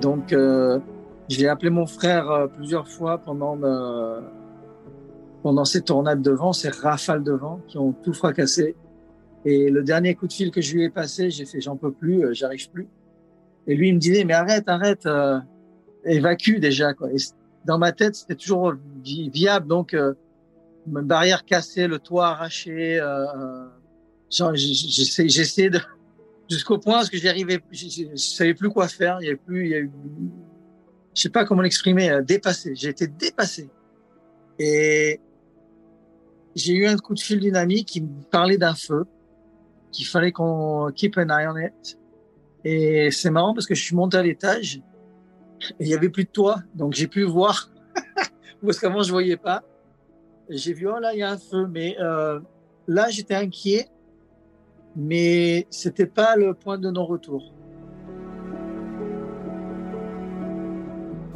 Donc, euh, j'ai appelé mon frère euh, plusieurs fois pendant, le- pendant ces tornades de vent, ces rafales de vent qui ont tout fracassé. Et le dernier coup de fil que je lui ai passé, j'ai fait j'en peux plus, euh, j'arrive plus. Et lui, il me disait mais arrête, arrête, euh, évacue déjà. Quoi. Et dans ma tête, c'était toujours vi- viable. Donc, euh, barrière cassée, le toit arraché. Euh, euh, j'essayais de jusqu'au point parce que j'y arrivais, je, je savais plus quoi faire. Il y avait plus, il y je sais pas comment l'exprimer, euh, dépassé. J'ai été dépassé. Et j'ai eu un coup de fil d'une amie qui me parlait d'un feu, qu'il fallait qu'on keep an eye on it. Et c'est marrant parce que je suis monté à l'étage et il y avait plus de toit, donc j'ai pu voir parce qu'avant je voyais pas. J'ai vu oh là il y a un feu, mais euh, là j'étais inquiet mais c'était pas le point de non-retour.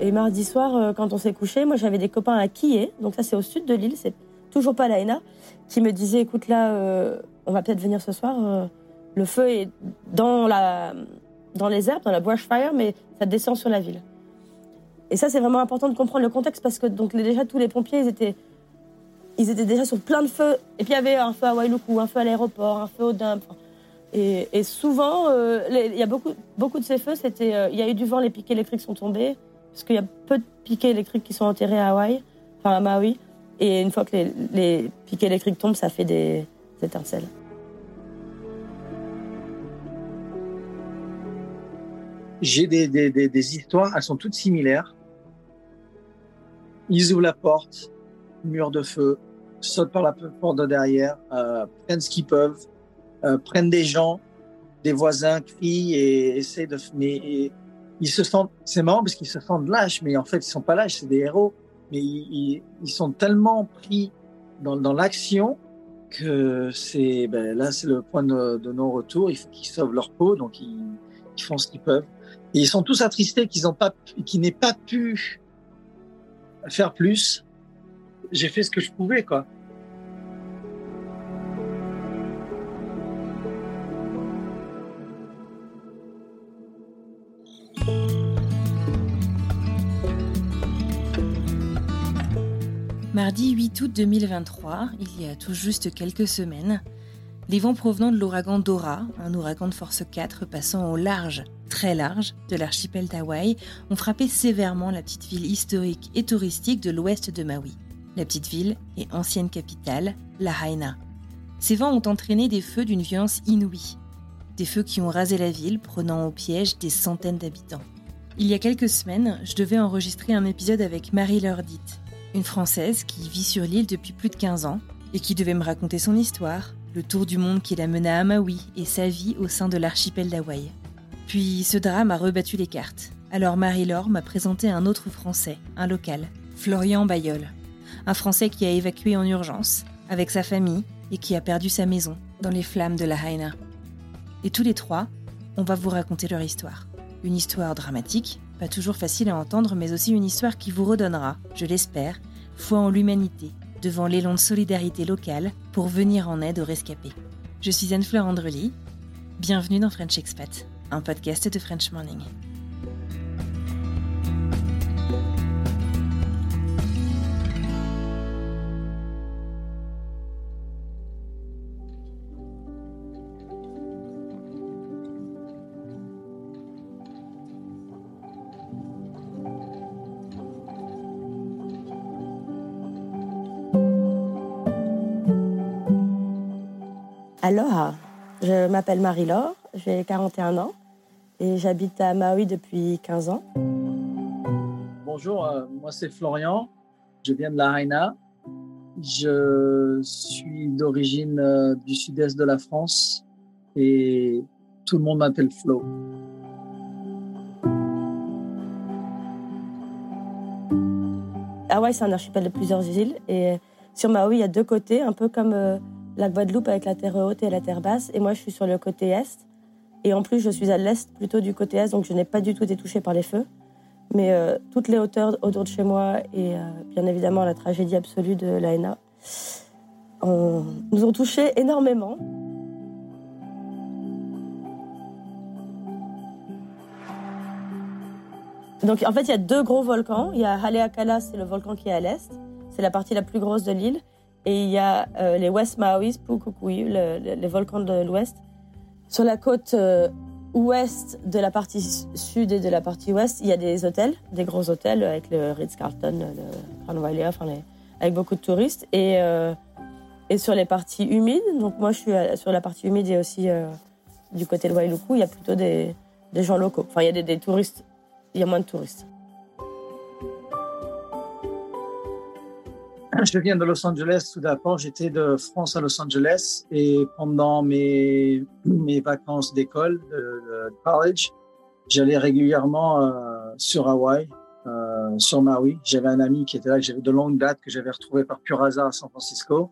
Et mardi soir, euh, quand on s'est couché, moi j'avais des copains à Kiev, donc ça c'est au sud de l'île, c'est toujours pas la Haina, qui me disaient écoute là, euh, on va peut-être venir ce soir, euh, le feu est dans, la, dans les herbes, dans la brush fire, mais ça descend sur la ville. Et ça c'est vraiment important de comprendre le contexte parce que donc déjà tous les pompiers ils étaient, ils étaient déjà sur plein de feux. Et puis il y avait un feu à Wailuku, un feu à l'aéroport, un feu au dump. Et, souvent, euh, il y a beaucoup, beaucoup de ces feux, c'était, euh, il y a eu du vent, les pics électriques sont tombés parce qu'il y a peu de piquets électriques qui sont enterrés à Hawaï, enfin à Maui. Et une fois que les, piquets électriques tombent, ça fait des étincelles. J'ai des, des, des, des histoires, elles sont toutes similaires. Ils ouvrent la porte, mur de feu, sautent par la porte de derrière, euh, prennent ce qu'ils peuvent, euh, prennent des gens, des voisins, crient et essayent de... Mais ils se sentent... C'est marrant parce qu'ils se sentent lâches, mais en fait, ils sont pas lâches, c'est des héros. Mais ils, ils, sont tellement pris dans, dans l'action que c'est... Ben, là, c'est le point de, de non-retour. Il faut qu'ils sauvent leur peau, donc ils, ils font ce qu'ils peuvent. Et ils sont tous attristés qu'ils ont pas, qu'ils n'aient pas pu faire plus. J'ai fait ce que je pouvais. Mardi 8 août 2023, il y a tout juste quelques semaines, les vents provenant de l'ouragan Dora, un ouragan de force 4 passant au large, très large, de l'archipel d'Hawaï, ont frappé sévèrement la petite ville historique et touristique de l'ouest de Maui. La petite ville et ancienne capitale, Lahaina. Ces vents ont entraîné des feux d'une violence inouïe. Des feux qui ont rasé la ville, prenant au piège des centaines d'habitants. Il y a quelques semaines, je devais enregistrer un épisode avec Marie Lurdit, une Française qui vit sur l'île depuis plus de 15 ans et qui devait me raconter son histoire, le tour du monde qui la mena à Maui et sa vie au sein de l'archipel d'Hawaï. Puis ce drame a rebattu les cartes. Alors Marie-Laure m'a présenté un autre Français, un local, Florian Bayol. Un Français qui a évacué en urgence, avec sa famille, et qui a perdu sa maison dans les flammes de la Haina. Et tous les trois, on va vous raconter leur histoire. Une histoire dramatique, pas toujours facile à entendre, mais aussi une histoire qui vous redonnera, je l'espère, foi en l'humanité, devant l'élan de solidarité locale pour venir en aide aux rescapés. Je suis Anne-Fleur Andrely. Bienvenue dans French Expat, un podcast de French Morning. Alors, je m'appelle Marie-Laure, j'ai 41 ans et j'habite à Maui depuis 15 ans. Bonjour, euh, moi c'est Florian, je viens de la Haina. Je suis d'origine euh, du sud-est de la France et tout le monde m'appelle Flo. Hawaï, c'est un archipel de plusieurs îles et sur Maui, il y a deux côtés, un peu comme euh, la Guadeloupe avec la terre haute et la terre basse. Et moi, je suis sur le côté est. Et en plus, je suis à l'est plutôt du côté est, donc je n'ai pas du tout été touchée par les feux. Mais euh, toutes les hauteurs autour de chez moi et euh, bien évidemment la tragédie absolue de l'AENA nous ont touchés énormément. Donc en fait, il y a deux gros volcans. Il y a Haleakala, c'est le volcan qui est à l'est. C'est la partie la plus grosse de l'île. Et il y a euh, les West Maoris, Pukukui, les volcans de l'ouest. Sur la côte euh, ouest de la partie sud et de la partie ouest, il y a des hôtels, des gros hôtels avec le Ritz-Carlton, le enfin avec beaucoup de touristes. Et, euh, et sur les parties humides, donc moi je suis sur la partie humide et aussi du côté de Wailuku, il y a plutôt des, gens locaux. Enfin, il y a des touristes, il y a moins de touristes. Je viens de Los Angeles tout d'abord. J'étais de France à Los Angeles et pendant mes, mes vacances d'école, de, college, j'allais régulièrement euh, sur Hawaï, euh, sur Maui. J'avais un ami qui était là, que j'avais de longue date, que j'avais retrouvé par pur hasard à San Francisco.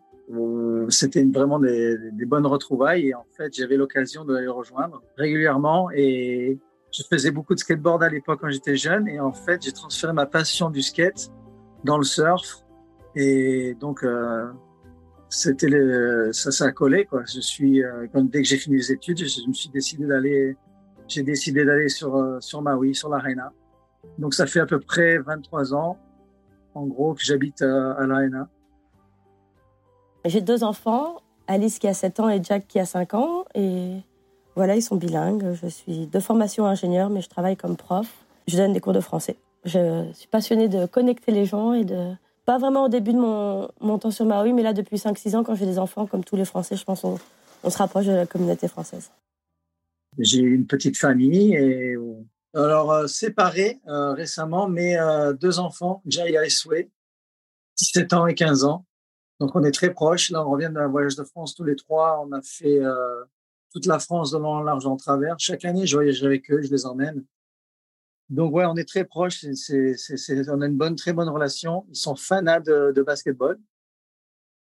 C'était vraiment des, des, bonnes retrouvailles et en fait, j'avais l'occasion de les rejoindre régulièrement et je faisais beaucoup de skateboard à l'époque quand j'étais jeune et en fait, j'ai transféré ma passion du skate dans le surf et donc, euh, c'était ça, ça a collé, quoi. Je suis, euh, dès que j'ai fini les études, je, me suis décidé d'aller, j'ai décidé d'aller sur, euh, sur Maui, sur l'Arena. Donc, ça fait à peu près 23 ans, en gros, que j'habite à, à l'Arena. J'ai deux enfants, Alice qui a 7 ans et Jack qui a 5 ans. Et voilà, ils sont bilingues. Je suis de formation ingénieur, mais je travaille comme prof. Je donne des cours de français. Je suis passionnée de connecter les gens et de pas vraiment au début de mon, mon temps sur Maui, mais là, depuis 5-6 ans, quand j'ai des enfants, comme tous les Français, je pense qu'on on se rapproche de la communauté française. J'ai une petite famille et alors euh, séparés euh, récemment, mais euh, deux enfants, Jay et Sway, 17 ans et 15 ans. Donc on est très proches. Là, on revient d'un voyage de France tous les trois. On a fait toute la France de long en large en travers. Chaque année, je voyage avec eux, je les emmène. Donc ouais, on est très proches. on a une bonne, très bonne relation. Ils sont fans de, de basketball.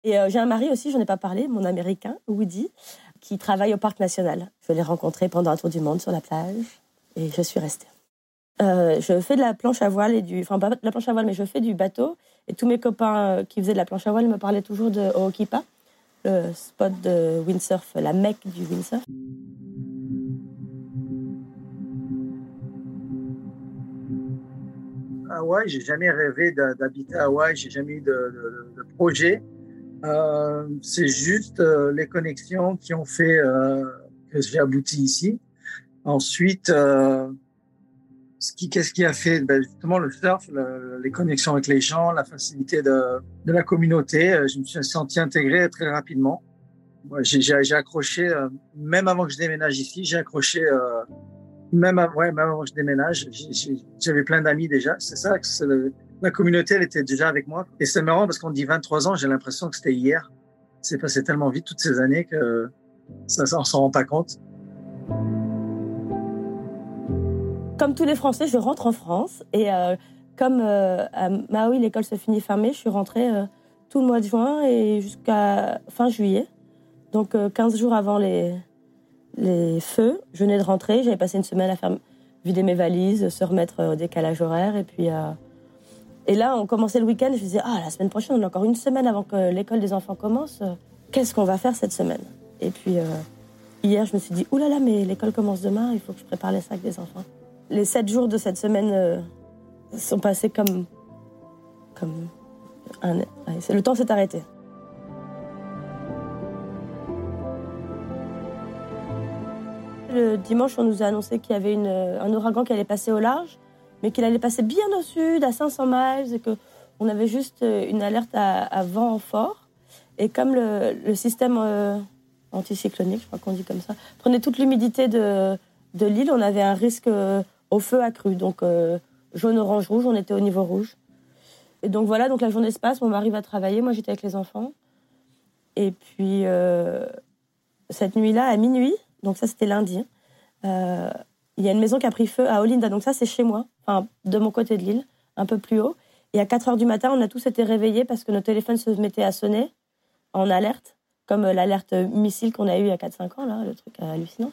Et euh, j'ai un mari aussi, j'en ai pas parlé, mon américain, Woody, qui travaille au parc national. Je l'ai rencontré pendant un tour du monde sur la plage et je suis restée. Euh, je fais de la planche à voile et du, enfin pas de la planche à voile, mais je fais du bateau. Et tous mes copains euh, qui faisaient de la planche à voile me parlaient toujours de Ookipa, le spot de windsurf, la mecque du windsurf. Hawaï, j'ai jamais rêvé d'habiter Hawaï, j'ai jamais eu de, projet. Euh, c'est juste euh, les connexions qui ont fait euh, que j'ai abouti ici. Ensuite, qui, qu'est-ce qui a fait ben, Justement, le surf, les connexions avec les gens, la facilité de, de la communauté. Je me suis senti intégré très rapidement. J'ai accroché, même avant que je déménage ici, j'ai accroché même, ouais, même avant que je déménage, j'avais plein d'amis déjà. C'est ça, la communauté, elle était déjà avec moi. Et c'est marrant parce qu'on dit 23 ans, j'ai l'impression que c'était hier. C'est passé tellement vite toutes ces années que ça, on s'en rend pas compte. Comme tous les Français, je rentre en France et euh, comme euh, à Maui, l'école se finit fin mai, je suis rentrée euh, tout le mois de juin et jusqu'à fin juillet. Donc 15 jours avant les, les feux. Je venais de rentrer, j'avais passé une semaine à faire vider mes valises, se remettre au décalage horaire. Et puis, euh, et là, on commençait le week-end. Je me disais, ah, la semaine prochaine, on a encore une semaine avant que l'école des enfants commence. Qu'est-ce qu'on va faire cette semaine? Et puis, euh, hier, je me suis dit, oulala, là là, mais l'école commence demain, il faut que je prépare les sacs des enfants. Les sept jours de cette semaine euh, sont passés comme. comme un... Le temps s'est arrêté. Le dimanche, on nous a annoncé qu'il y avait un ouragan qui allait passer au large, mais qu'il allait passer bien au sud, à 500 miles, et qu'on avait juste euh, une alerte à, vent fort. Et comme le, système euh, anticyclonique, je crois qu'on dit comme ça, prenait toute l'humidité de, de l'île, on avait un risque au feu accru. Donc jaune, orange, rouge, on était au niveau rouge. Et donc voilà, donc la journée se passe, mon mari va travailler, moi j'étais avec les enfants. Et puis cette nuit-là, à minuit, donc ça c'était lundi, euh, il y a une maison qui a pris feu à Olinda. Donc ça c'est chez moi, enfin de mon côté de l'île, un peu plus haut. Et à 4 heures du matin, on a tous été réveillés parce que nos téléphones se mettaient à sonner en alerte, comme euh, l'alerte missile qu'on a eu il y a 4-5 ans, là, le truc hallucinant.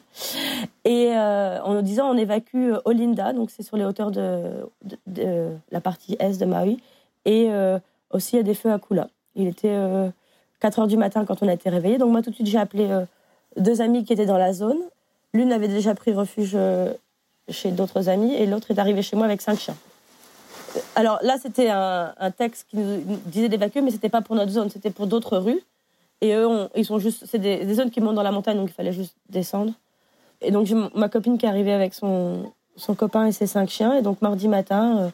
Et euh, en nous disant on évacue Olinda, donc c'est sur les hauteurs de, la partie est de Maui. Et aussi il y a des feux à Kula. Il était 4 heures du matin quand on a été réveillés. Donc moi tout de suite j'ai appelé deux amis qui étaient dans la zone. L'une avait déjà pris refuge euh, chez d'autres amis et l'autre est arrivée chez moi avec cinq chiens. Alors là, c'était un, texte qui nous disait d'évacuer, mais c'était pas pour notre zone, c'était pour d'autres rues. Et eux, ils sont juste, c'est des, zones qui montent dans la montagne, donc il fallait juste descendre. Et donc ma copine qui est arrivée avec son, son copain et ses cinq chiens. Et donc mardi matin, euh,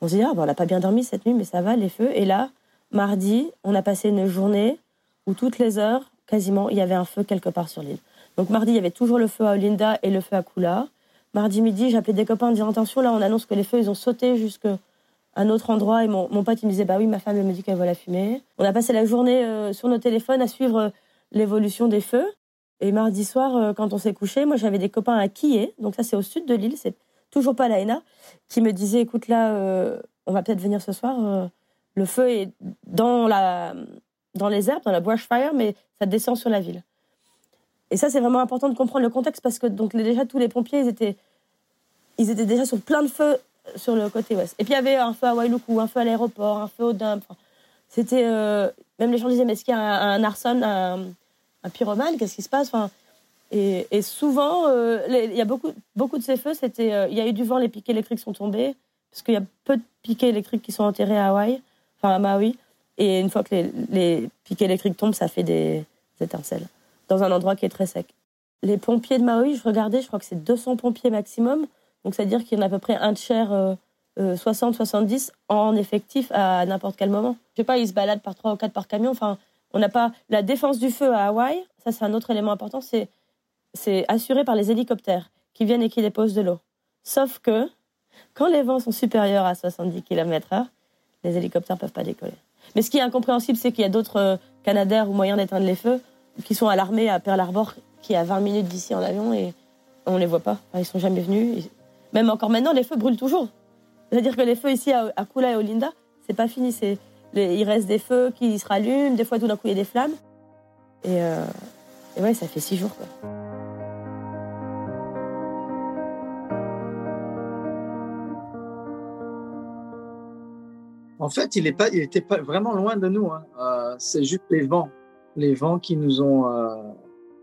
on se dit ah bon, on n'a pas bien dormi cette nuit, mais ça va les feux. Et là, mardi, on a passé une journée où toutes les heures, quasiment, il y avait un feu quelque part sur l'île. Donc mardi, il y avait toujours le feu à Olinda et le feu à Kula. Mardi midi, j'appelais des copains en disant attention, là, on annonce que les feux, ils ont sauté jusqu'à un autre endroit. Et mon, mon, pote, il me disait bah oui, ma femme, elle me dit qu'elle voit la fumée. On a passé la journée euh, sur nos téléphones à suivre euh, l'évolution des feux. Et mardi soir, euh, quand on s'est couché, moi, j'avais des copains à Kié, donc ça, c'est au sud de l'île, c'est toujours pas la Haina, qui me disaient écoute, là, on va peut-être venir ce soir. le feu est dans la dans les herbes, dans la bushfire, mais ça descend sur la ville. Et ça, c'est vraiment important de comprendre le contexte parce que donc déjà tous les pompiers, ils étaient, ils étaient déjà sur plein de feux sur le côté ouest. Et puis il y avait un feu à Wailuku, un feu à l'aéroport, un feu au dump. C'était euh, même les gens disaient mais est-ce qu'il y a un, arson, un, pyromane? Qu'est-ce qui se passe? Enfin, et, souvent, euh, il y a beaucoup, beaucoup de ces feux, c'était, euh, il y a eu du vent, les piquets électriques sont tombés parce qu'il y a peu de piquets électriques qui sont enterrés à Hawaï, enfin à Maui. Et une fois que les, les électriques tombent, ça fait des, étincelles dans un endroit qui est très sec. Les pompiers de Maui, je regardais, je crois que c'est 200 pompiers maximum. Donc, c'est-à-dire qu'il y en a à peu près un tiers, euh, 60-70 euh, en effectif à n'importe quel moment. Je sais pas, ils se baladent par trois ou quatre par camion. Enfin, on n'a pas la défense du feu à Hawaï. Ça, c'est un autre élément important. C'est assuré par les hélicoptères qui viennent et qui déposent de l'eau. Sauf que quand les vents sont supérieurs à 70 km/h, les hélicoptères peuvent pas décoller. Mais ce qui est incompréhensible, c'est qu'il y a d'autres euh, Canadaires ou moyens d'éteindre les feux qui sont à l'armée à Pearl Harbor, qui est à 20 minutes d'ici en avion, et on les voit pas. Ils sont jamais venus. Même encore maintenant, les feux brûlent toujours. C'est-à-dire que les feux ici à Kula et Olinda, c'est pas fini. Il reste des feux qui se rallument, des fois tout d'un coup il y a des flammes. Et, euh... ouais, ça fait six jours. En fait, il n'était pas, pas vraiment loin de nous. Hein. Euh, c'est juste les vents, les vents qui nous ont, euh,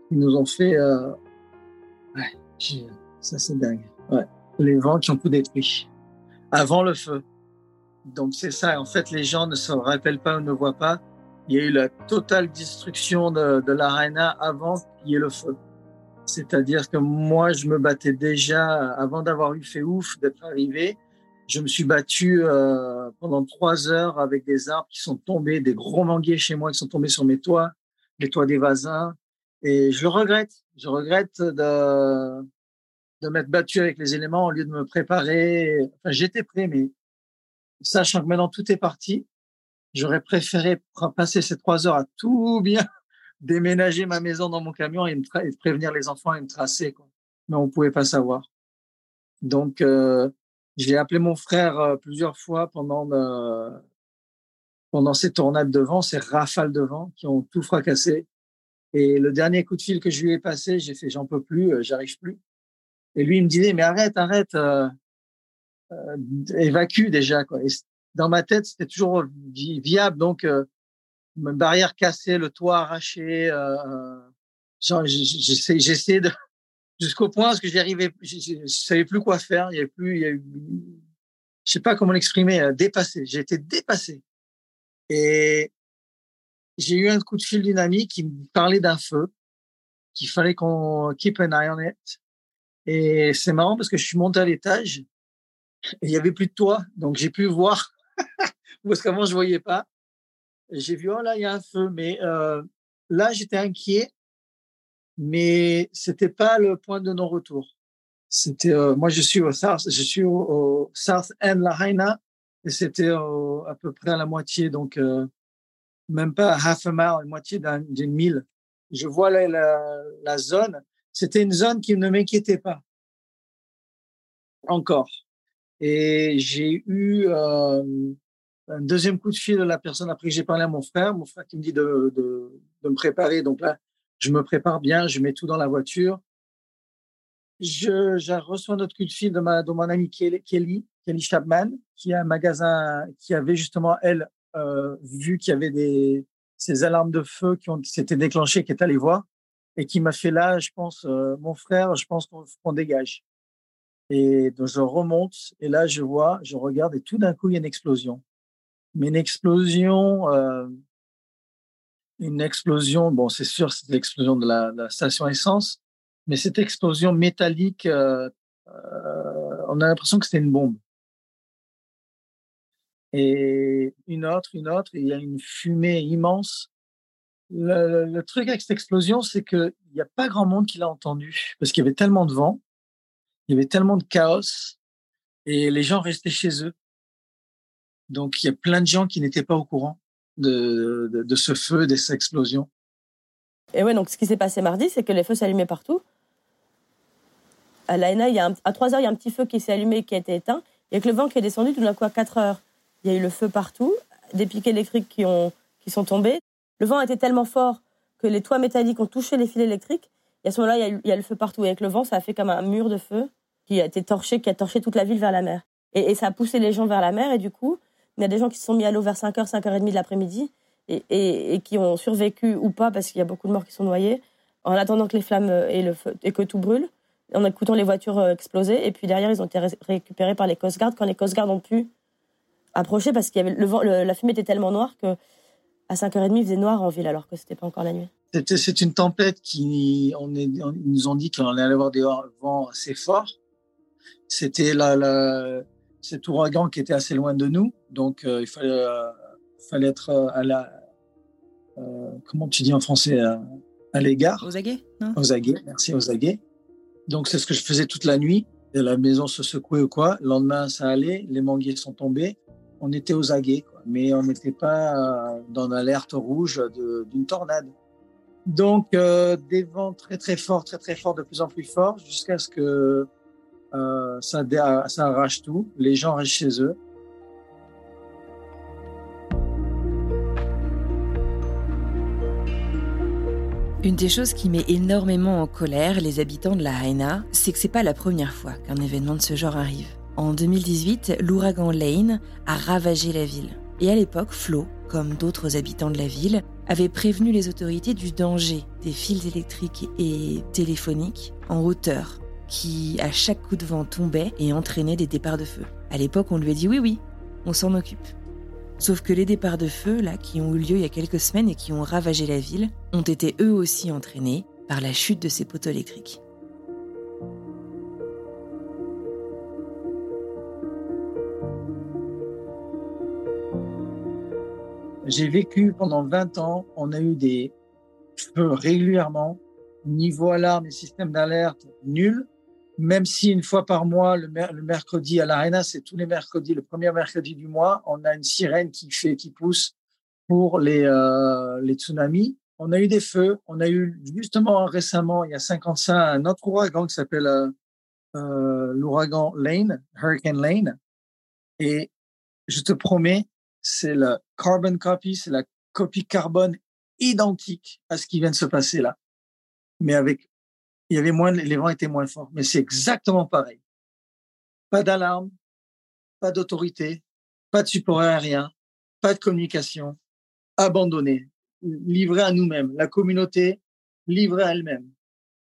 qui nous ont fait. Euh... Ça c'est dingue. Les vents qui ont tout détruit avant le feu. Donc c'est ça. En fait, les gens ne se rappellent pas ou ne voient pas. Il y a eu la totale destruction de, de l'arena avant qu'il y ait le feu. C'est-à-dire que moi, je me battais déjà avant d'avoir eu fait ouf d'être arrivé je me suis battu euh, pendant trois heures avec des arbres qui sont tombés, des gros manguiers chez moi qui sont tombés sur mes toits, les toits des voisins. Et je le regrette. Je regrette de, de m'être battu avec les éléments au lieu de me préparer. Enfin, j'étais prêt, mais sachant que maintenant tout est parti, j'aurais préféré passer ces trois heures à tout bien déménager ma maison dans mon camion et, me et prévenir les enfants et me tracer. Quoi. Mais on pouvait pas savoir. Donc, euh, j'ai appelé mon frère plusieurs fois pendant pendant ces tornades de vent, ces rafales de vent qui ont tout fracassé. Et le dernier coup de fil que je lui ai passé, j'ai fait j'en peux plus, j'arrive plus. Et lui il me disait mais arrête, arrête, euh, euh évacue déjà quoi. Et dans ma tête c'était toujours viable donc euh, barrière cassée, le toit arraché. J'essaie de jusqu'au point que j'y arrivais, je, savais plus quoi faire. Il y avait plus, il y a eu, je sais pas comment l'exprimer, euh, dépassé. J'ai été dépassé. Et j'ai eu un coup de fil d'une amie qui me parlait d'un feu, qu'il fallait qu'on keep an eye on it. Et c'est marrant parce que je suis monté à l'étage il y avait plus de toit, donc j'ai pu voir parce qu'avant je voyais pas. J'ai vu oh là il y a un feu, mais euh, là j'étais inquiet mais c'était pas le point de non-retour. C'était, euh, moi, je suis au South, je suis au, South End Lahaina, et c'était à peu près à la moitié, donc euh, même pas half a mile, moitié d'une mille. Je vois la, la, la zone. C'était une zone qui ne m'inquiétait pas encore. Et j'ai eu euh, un deuxième coup de fil de la personne après que j'ai parlé à mon frère, mon frère qui me dit de, de, de me préparer. Donc là, je me prépare bien, je mets tout dans la voiture. Je, je reçois notre coup de fil de, ma, de mon ami Kelly, Kelly, Chapman, qui a un magasin, qui avait justement, elle, euh, vu qu'il y avait des, ces alarmes de feu qui s'étaient déclenchées, qui est allé voir, et qui m'a fait là, je pense, euh, mon frère, je pense qu'on dégage. Et donc je remonte, et là je vois, je regarde, et tout d'un coup il y a une explosion. Mais une explosion, euh, une explosion, bon c'est sûr c'est l'explosion de la, la, station essence, mais cette explosion métallique, euh, euh, on a l'impression que c'était une bombe. Et une autre, une autre, il y a une fumée immense. Le, le truc avec cette explosion, c'est qu'il n'y a pas grand monde qui l'a entendu, parce qu'il y avait tellement de vent, il y avait tellement de chaos, et les gens restaient chez eux. Donc il y a plein de gens qui n'étaient pas au courant de, de, ce feu, de cette explosion. Et ouais, donc ce qui s'est passé mardi, c'est que les feux s'allumaient partout. À l'ANA, il à 3 heures, il y a un petit feu qui s'est allumé et qui a été éteint. Il y a que le vent qui est descendu tout d'un coup à 4 heures. Il y a eu le feu partout, des pics électriques qui, ont, qui sont tombés. Le vent était tellement fort que les toits métalliques ont touché les fils électriques. Et à ce moment-là, il y, a le feu partout. Et avec le vent, ça a fait comme un mur de feu qui a été torché, qui a torché toute la ville vers la mer. Et ça a poussé les gens vers la mer. Et du coup, il y a des gens qui se sont mis à l'eau vers 5h, 5h30 de l'après-midi et, qui ont survécu ou pas parce qu'il y a beaucoup de morts qui sont noyés en attendant que les flammes et, que tout brûle, en écoutant les voitures euh, exploser. Et puis derrière, ils ont été récupérés par les Coast quand les Coast ont pu approcher parce avait le le, la fumée était tellement noire que à 5h30, il faisait noir en ville alors que c'était pas encore la nuit. C'est une tempête qui, on, ils nous ont dit qu'on allait avoir des vents assez forts. C'était la, la, cet ouragan qui était assez loin de nous, donc euh, il fallait, euh, fallait être euh, à la, comment tu dis en français, à, l'égard. Aux aguets, Aux aguets, merci, aux aguets. Donc c'est ce que je faisais toute la nuit. Et la maison se secouait ou quoi. Le lendemain, ça allait. Les manguiers sont tombés on était aux aguets, quoi. mais on n'était pas dans l'alerte rouge d'une tornade. Donc des vents très très forts, très très forts, de plus en plus forts, jusqu'à ce que euh, ça, arrache tout. Les gens restent chez eux. Une des choses qui met énormément en colère les habitants de la Haina, c'est que c'est pas la première fois qu'un événement de ce genre arrive. En 2018, l'ouragan Lane a ravagé la ville. Et à l'époque, Flo, comme d'autres habitants de la ville, avait prévenu les autorités du danger des fils électriques et téléphoniques en hauteur qui, à chaque coup de vent, tombaient et entraînaient des départs de feu. À l'époque, on lui a dit oui, oui, on s'en occupe. Sauf que les départs de feu, là, qui ont eu lieu il y a quelques semaines et qui ont ravagé la ville, ont été eux aussi entraînés par la chute de ces poteaux électriques. J'ai vécu pendant 20 ans, on a eu des feux régulièrement, niveau alarme et système d'alerte nul, même si une fois par mois, le, mer le mercredi à l'Arena, c'est tous les mercredis, le premier mercredi du mois, on a une sirène qui fait, qui pousse pour les, euh, les tsunamis. On a eu des feux, on a eu justement récemment, il y a 55, un autre ouragan qui s'appelle euh, euh, l'ouragan Lane, Hurricane Lane. Et je te promets, c'est la carbon copy, c'est la copie carbone identique à ce qui vient de se passer là. Mais avec, il y avait moins, les vents étaient moins forts, mais c'est exactement pareil. Pas d'alarme, pas d'autorité, pas de support aérien, pas de communication, abandonné, livré à nous-mêmes, la communauté livrée à elle-même.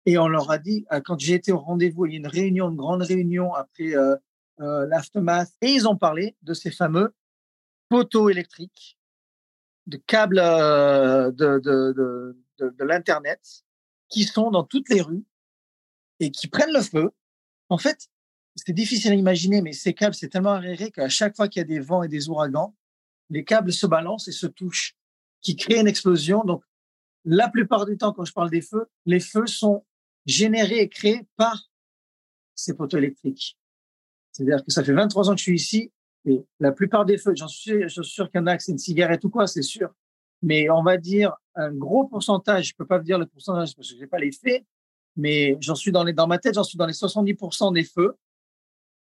Et on leur a dit, euh, quand j'ai été au rendez-vous, il y a une réunion, une grande réunion après euh, euh, l'aftermath, et ils ont parlé de ces fameux poteaux électriques, de câbles euh, de, de, de l'Internet qui sont dans toutes les rues et qui prennent le feu. En fait, c'est difficile à imaginer, mais ces câbles, c'est tellement arrêté qu'à chaque fois qu'il y a des vents et des ouragans, les câbles se balancent et se touchent, qui créent une explosion. Donc, la plupart du temps, quand je parle des feux, les feux sont générés et créés par ces poteaux électriques. C'est-à-dire que ça fait 23 ans que je suis ici et la plupart des feux, j'en suis, suis sûr qu'il y en a c'est une cigarette ou quoi, c'est sûr. Mais on va dire un gros pourcentage, je peux pas vous dire le pourcentage parce que j'ai pas les faits, mais j'en suis dans les, dans ma tête, j'en suis dans les 70% des feux.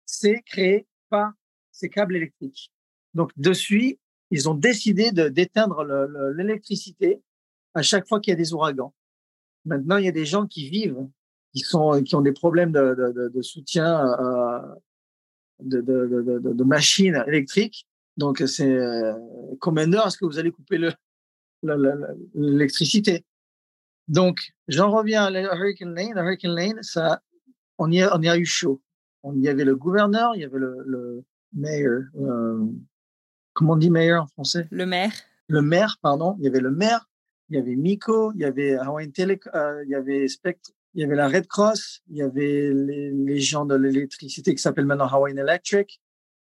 C'est créé par ces câbles électriques. Donc, dessus, ils ont décidé de, d'éteindre l'électricité à chaque fois qu'il y a des ouragans. Maintenant, il y a des gens qui vivent, qui sont, qui ont des problèmes de, soutien euh, de, de, machines électriques. Donc, c'est euh, combien d'heures est-ce que vous allez couper le, l'électricité? Donc, j'en reviens à Hurricane Lane. Hurricane Lane, ça, on y a, on y a eu chaud. On y avait le gouverneur, il y avait le, le mayor. Euh, comment on dit mayor en français? Le maire. Le maire, pardon. Il y avait le maire, il y avait Miko, il y avait Hawaiian Tele, euh, il y avait Spectre, il y avait la Red Cross, il y avait les, les gens de l'électricité qui s'appellent maintenant Hawaiian Electric.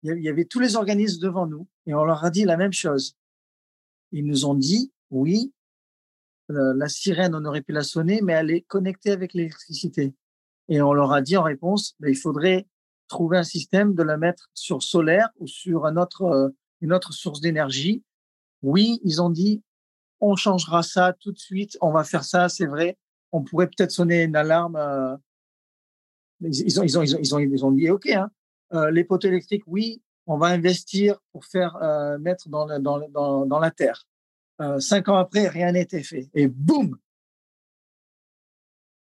Il y avait tous les organismes devant nous et on leur a dit la même chose. Ils nous ont dit, oui, la sirène, on aurait pu la sonner, mais elle est connectée avec l'électricité. Et on leur a dit en réponse, ben, il faudrait trouver un système de la mettre sur solaire ou sur un autre, euh, une autre source d'énergie. Oui, ils ont dit, on changera ça tout de suite, on va faire ça, c'est vrai. On pourrait peut-être sonner une alarme. Euh, ils, ont, dit, OK, hein, euh, les poteaux électriques, oui, on va investir pour faire mettre dans, dans, dans, dans la terre. Cinq ans après, rien n'était fait. Et boum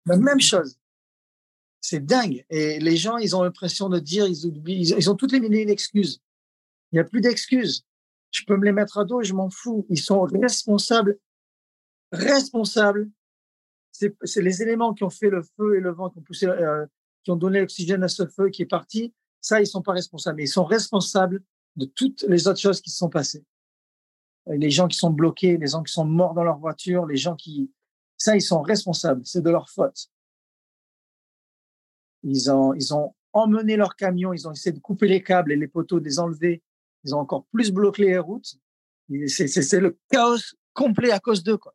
La même chose. C'est dingue. Et les gens, ils ont l'impression de dire, ils, ils ont toutes les milliers d'excuses. Il n'y a plus d'excuses. Je peux me les mettre à dos, je m'en fous. Ils sont responsables. Responsables. C'est les éléments qui ont fait le feu et le vent, qui ont poussé, euh, qui ont donné l'oxygène à ce feu qui est parti. Ça, ils sont pas responsables. Ils sont responsables de toutes les autres choses qui se sont passées. Les gens qui sont bloqués, les gens qui sont morts dans leur voiture, les gens qui, ça, ils sont responsables. C'est de leur faute. Ils ont, ils ont emmené leur camion, ils ont essayé de couper les câbles et les poteaux, de les enlever. Ils ont encore plus bloqué les routes. C'est le chaos complet à cause d'eux, quoi.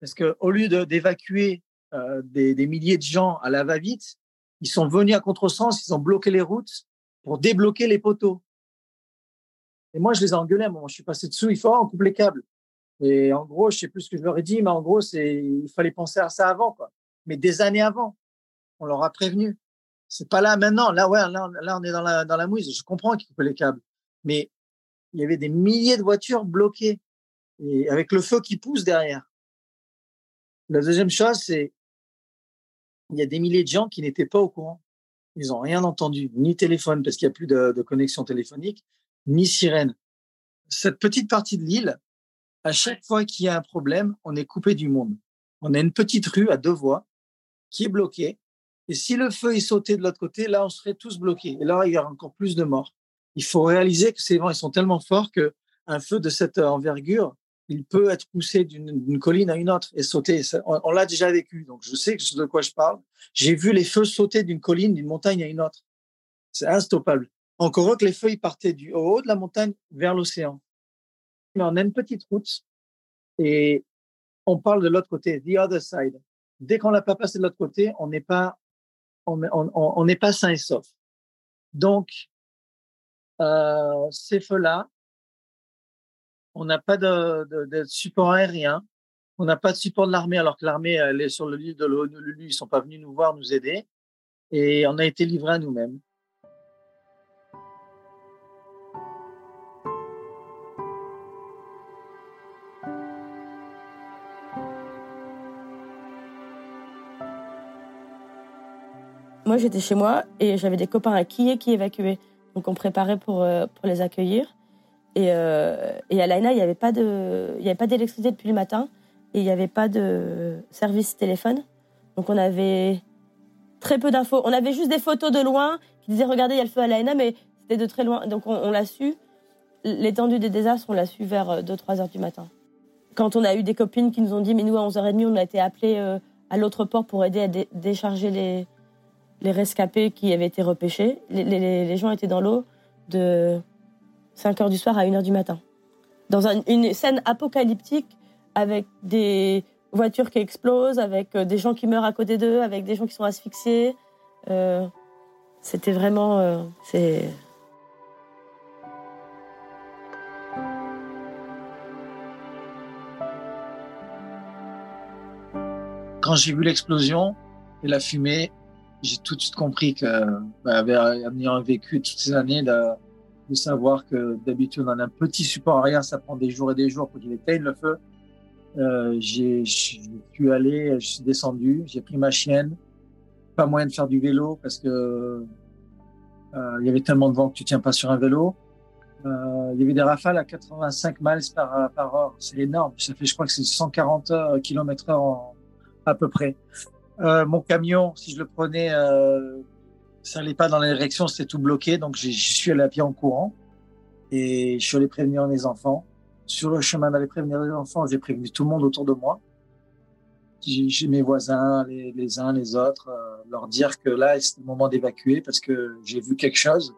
Parce que au lieu d'évacuer euh, des, des, milliers de gens à la va-vite, ils sont venus à contresens, ils ont bloqué les routes pour débloquer les poteaux. Et moi, je les ai engueulés. Moi, je suis passé dessous. Il faut on coupe les câbles. Et en gros, je sais plus ce que je leur ai dit, mais en gros, c'est il fallait penser à ça avant. Mais des années avant, on leur a prévenu. C'est pas là maintenant. Là, ouais, là, on est dans la, dans la mouise. Je comprends qu'ils coupent les câbles. Mais il y avait des milliers de voitures bloquées et avec le feu qui pousse derrière. La deuxième chose, c'est il y a des milliers de gens qui n'étaient pas au courant. Ils n'ont rien entendu, ni téléphone parce qu'il n'y a plus de, de, connexion téléphonique, ni sirène. Cette petite partie de l'île, à chaque fois qu'il y a un problème, on est coupé du monde. On a une petite rue à deux voies qui est bloquée et si le feu est sauté de l'autre côté, là, on serait tous bloqués. Et là, il y aura encore plus de morts. Il faut réaliser que ces vents, ils sont tellement forts que un feu de cette envergure, il peut être poussé d'une colline à une autre et sauter. On, l'a déjà vécu, donc je sais de quoi je parle. J'ai vu les feux sauter d'une colline, d'une montagne à une autre. C'est instoppable. Encore que les feux, ils partaient du haut de la montagne vers l'océan. Mais on a une petite route et on parle de l'autre côté, the other side. Dès qu'on l'a pas passé de l'autre côté, on n'est pas on n'est pas sain et sauf. Donc, euh, ces feux-là, on n'a pas de, de, support aérien, on n'a pas de support de l'armée, alors que l'armée, elle est sur le lit de l'ONU, ils sont pas venus nous voir, nous aider, et on a été livrés à nous-mêmes. J'étais chez moi et j'avais des copains à qui qui évacuaient. Donc, on préparait pour, euh, les accueillir. Et, euh, et à l'AINA, il n'y avait pas d'électricité depuis le matin et il n'y avait pas de service téléphone. Donc, on avait très peu d'infos. On avait juste des photos de loin qui disaient Regardez, il y a le feu à l'AINA, mais c'était de très loin. Donc, on, l'a su. L'étendue des désastres, on l'a su vers 2-3 euh, heures du matin. Quand on a eu des copines qui nous ont dit Mais nous, à 11h30, on a été appelés à l'autre port pour aider à décharger les, les rescapés qui avaient été repêchés. Les, gens étaient dans l'eau de 5 heures du soir à 1 heure du matin. Dans une scène apocalyptique avec des voitures qui explosent, avec euh, des gens qui meurent à côté d'eux, avec des gens qui sont asphyxiés. Euh, c'était vraiment. Euh. Quand j'ai vu l'explosion et la fumée, j'ai tout de suite compris que, bah, ayant vécu toutes ces années, de, savoir que d'habitude on a un petit support rien, ça prend des jours et des jours pour qu'il éteigne le feu. Euh, j'ai, suis allé, je suis descendu, j'ai pris ma chienne. Pas moyen de faire du vélo parce que euh, il y avait tellement de vent que tu tiens pas sur un vélo. Euh, il y avait des rafales à 85 miles par, par heure. C'est énorme. Ça fait, je crois que c'est 140 km heure à peu près. Euh, mon camion, si je le prenais, euh, ça n'allait pas dans la direction, c'était tout bloqué. Donc, je suis allé à pied en courant et je suis allé prévenir mes enfants. Sur le chemin d'aller prévenir les enfants, j'ai prévenu tout le monde autour de moi. J'ai mes voisins, les, uns, les autres, euh, leur dire que là, c'est le moment d'évacuer parce que j'ai vu quelque chose.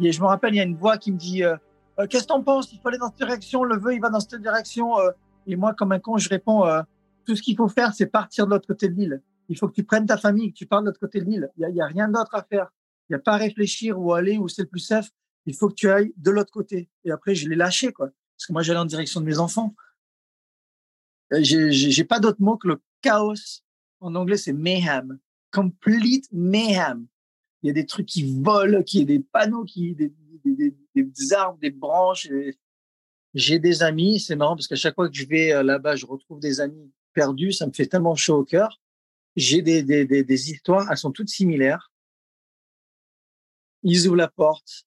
Et je me rappelle, il y a une voix qui me dit euh, euh, Qu'est-ce que t'en penses? Il faut aller dans cette direction, le vœu, il va dans cette direction. et moi, comme un con, je réponds Tout ce qu'il faut faire, c'est partir de l'autre côté de l'île. Il faut que tu prennes ta famille, que tu partes de l'autre côté de l'île. Il n'y a, rien d'autre à faire. Il n'y a pas à réfléchir ou aller où c'est le plus safe. Il faut que tu ailles de l'autre côté. Et après, je l'ai lâché, quoi. Parce que moi, j'allais en direction de mes enfants. J'ai pas d'autre mot que le chaos. En anglais, c'est mayhem. Complete mayhem. Il y a des trucs qui volent, qui, y a des panneaux, qui, des, des, des, arbres, des branches. J'ai des amis, c'est marrant parce qu'à chaque fois que je vais euh, là-bas, je retrouve des amis perdus. Ça me fait tellement chaud au cœur. J'ai des, des, des, histoires, elles sont toutes similaires ils ouvrent la porte,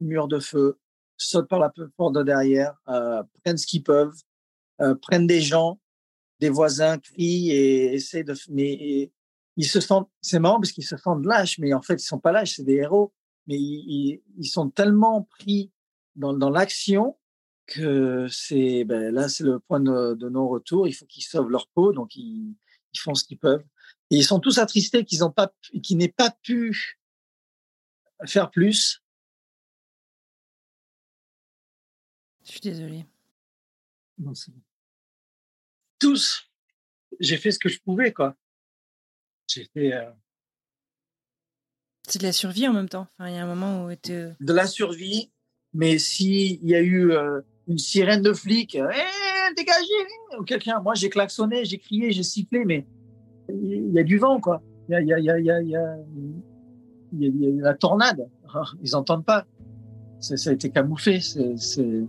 mur de feu, sautent par la porte de derrière, euh, prennent ce qu'ils peuvent, euh, prennent des gens, des voisins, crient et essaient de. Mais ils se sentent. C'est marrant parce qu'ils se sentent lâches, mais en fait, ils sont pas lâches, c'est des héros. Mais ils, ils, sont tellement pris dans, dans l'action que c'est ben, là, c'est le point de, de non-retour. Il faut qu'ils sauvent leur peau, donc ils, ils font ce qu'ils peuvent. Et ils sont tous attristés qu'ils n'ont pas, qu'ils n'aient pas pu faire plus. Je suis désolée. Tous, j'ai fait ce que je pouvais, quoi. J'étais. Euh C'est de la survie en même temps. Enfin, il y a un moment où. De la survie, mais s'il y a eu euh, une sirène de flic, eh, dégagez Ou quelqu'un, moi j'ai klaxonné, j'ai crié, j'ai sifflé, mais il y a du vent, quoi. Il y a, y, a, y, a, y a il y, a, la tornade. Ils n'entendent pas. Ça a été camouflé. C'est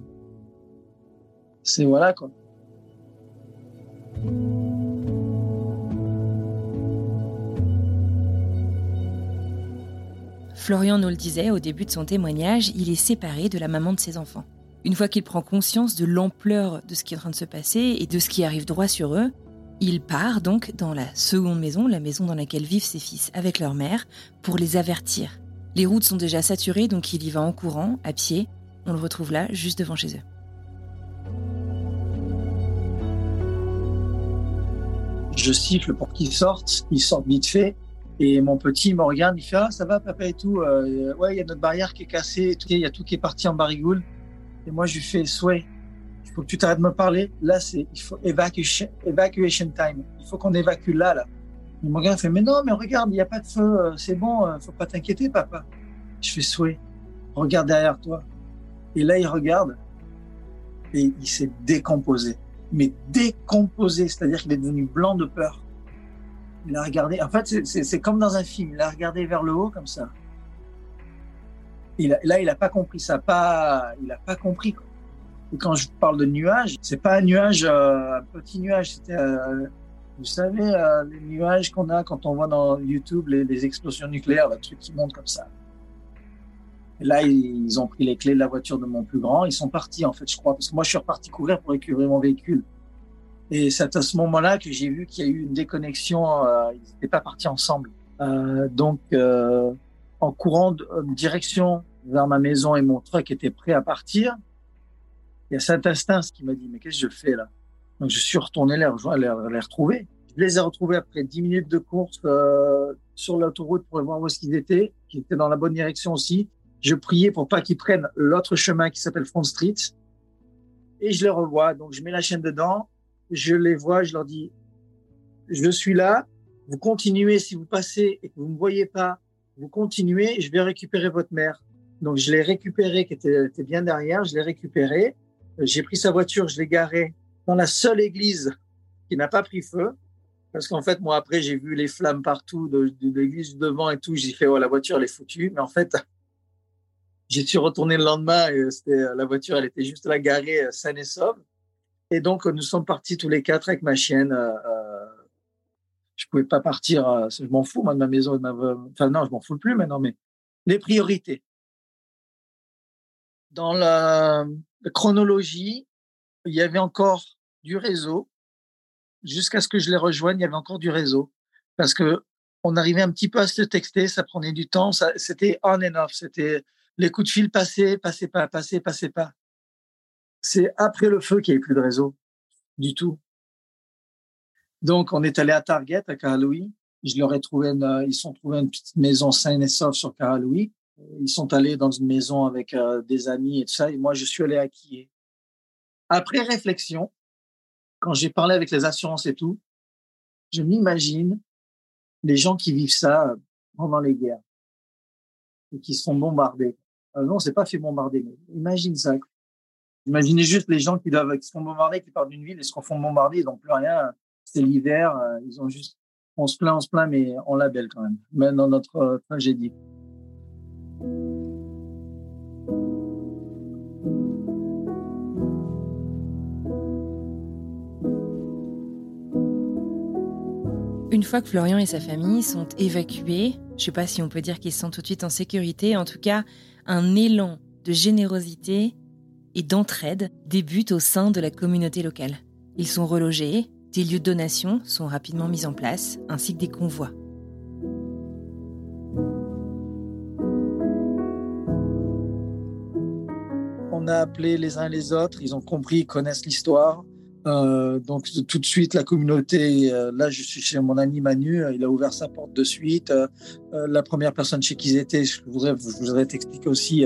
voilà quoi. Florian nous le disait au début de son témoignage, il est séparé de la maman de ses enfants. Une fois qu'il prend conscience de l'ampleur de ce qui est en train de se passer et de ce qui arrive droit sur eux, il part donc dans la seconde maison, la maison dans laquelle vivent ses fils avec leur mère, pour les avertir. Les routes sont déjà saturées, donc il y va en courant, à pied. On le retrouve là, juste devant chez eux. Je siffle pour qu'ils sortent, ils sortent vite fait. Et mon petit me regarde, il fait Ah, ça va, papa et tout. Euh, ouais, il y a notre barrière qui est cassée, il y a tout qui est parti en barigoule. Et moi, je lui fais Souhait, faut que tu t'arrêtes de me parler. Là, c'est, il faut evacuation, evacuation time. Il faut qu'on évacue là, là. Et mon gars fait, mais non, mais regarde, il n'y a pas de feu, euh, c'est bon, euh, faut pas t'inquiéter, papa. Je fais souhait. Regarde derrière toi. Et là, il regarde et il s'est décomposé. Mais décomposé, c'est-à-dire qu'il est devenu blanc de peur. Il a regardé. En fait, c'est comme dans un film. Il a regardé vers le haut comme ça. Là, il n'a pas compris ça. Pas, il n'a pas compris. Et quand je parle de nuages, c'est pas un nuage, euh, un petit nuage. C'était, euh, vous savez, euh, les nuages qu'on a quand on voit dans YouTube les, explosions nucléaires, le truc qui monte comme ça. Et là, ils, ont pris les clés de la voiture de mon plus grand. Ils sont partis, en fait, je crois, parce que moi, je suis reparti courir pour récupérer mon véhicule. Et c'est à ce moment-là que j'ai vu qu'il y a eu une déconnexion. ils n'étaient pas partis ensemble. donc, en courant de, direction vers ma maison et mon truck était prêt à partir, il y a instinct qui m'a dit, mais qu'est-ce que je fais là? Donc je suis retourné les, les, les retrouver. Je les ai retrouvés après 10 minutes de course euh, sur l'autoroute pour voir où est-ce qu'ils étaient, qui étaient dans la bonne direction aussi. Je priais pour pas qu'ils prennent l'autre chemin qui s'appelle Front Street. Et je les revois. Donc, je mets la chaîne dedans. Je les vois. Je leur dis, je suis là. Vous continuez. Si vous passez et que vous ne me voyez pas, vous continuez. Je vais récupérer votre mère. Donc, je l'ai récupéré, qui était, bien derrière. Je l'ai récupéré. J'ai pris sa voiture. Je l'ai garé dans la seule église qui n'a pas pris feu. Parce qu'en fait, moi, après, j'ai vu les flammes partout de, de l'église devant et tout. J'ai fait, oh, la voiture, elle est foutue. Mais en fait, j'y suis retourné le lendemain et la voiture, elle était juste là, garée, euh, saine et sauve. Et donc, nous sommes partis tous les quatre avec ma chienne. Euh, euh je pouvais pas partir. Euh, je m'en fous, moi, de ma maison. Enfin, non, je m'en fous plus maintenant, mais les priorités. Dans la, chronologie, il y avait encore du réseau jusqu'à ce que je les rejoigne, il y avait encore du réseau. Parce que on arrivait un petit peu à se texter, ça prenait du temps, c'était on and off, c'était les coups de fil passaient, passaient pas, passaient, passaient pas. C'est après le feu qu'il n'y avait plus de réseau, du tout. Donc, on est allé à Target, à Karalouis. Je leur ai trouvé une, ils sont trouvés une petite maison saine et sauve sur Karalouis. Ils sont allés dans une maison avec euh, des amis et tout ça. Et moi, je suis allé à Kié. Après réflexion, quand j'ai parlé avec les assurances et tout, je m'imagine les gens qui vivent ça euh, pendant les guerres et qui sont bombardés. Euh, non, c'est pas fait bombarder, mais imagine ça. Imaginez juste les gens qui doivent, se font bombarder, qui partent d'une ville et se font bombarder, ils n'ont plus rien. C'est l'hiver, euh, ils ont juste, on se plaint, on se plaint, mais on la belle quand même, même dans notre tragédie. Une fois que Florian et sa famille sont évacués, je ne sais pas si on peut dire qu'ils sont tout de suite en sécurité, en tout cas, un élan de générosité et d'entraide débute au sein de la communauté locale. Ils sont relogés, des lieux de donation sont rapidement mis en place, ainsi que des convois. On a appelé les uns les autres, ils ont compris, ils connaissent l'histoire. Euh, donc tout de suite la communauté, euh, là je suis chez mon ami Manu, euh, il a ouvert sa porte de suite. la première personne chez qui ils étaient, je voudrais, je voudrais t'expliquer aussi,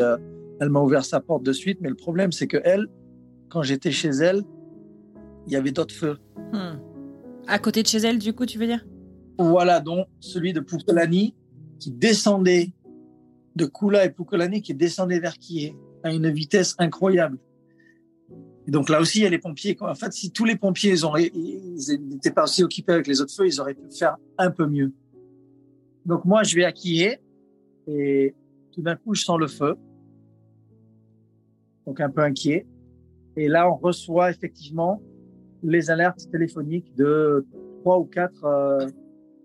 elle m'a ouvert sa porte de suite, mais le problème c'est que elle, quand j'étais chez elle, il y avait d'autres feux. Hmm. À côté de chez elle, du coup, tu veux dire? Voilà, donc celui de Poukolani qui descendait de Kula et Poukolani qui descendait vers Kié à une vitesse incroyable donc là aussi, il y a les pompiers. En fait, si tous les pompiers n'étaient pas aussi occupés avec les autres feux, ils auraient pu faire un peu mieux. Donc moi, je vais à Kié et tout d'un coup, je sens le feu. Donc un peu inquiet. Et là, on reçoit effectivement les alertes téléphoniques de trois ou quatre euh,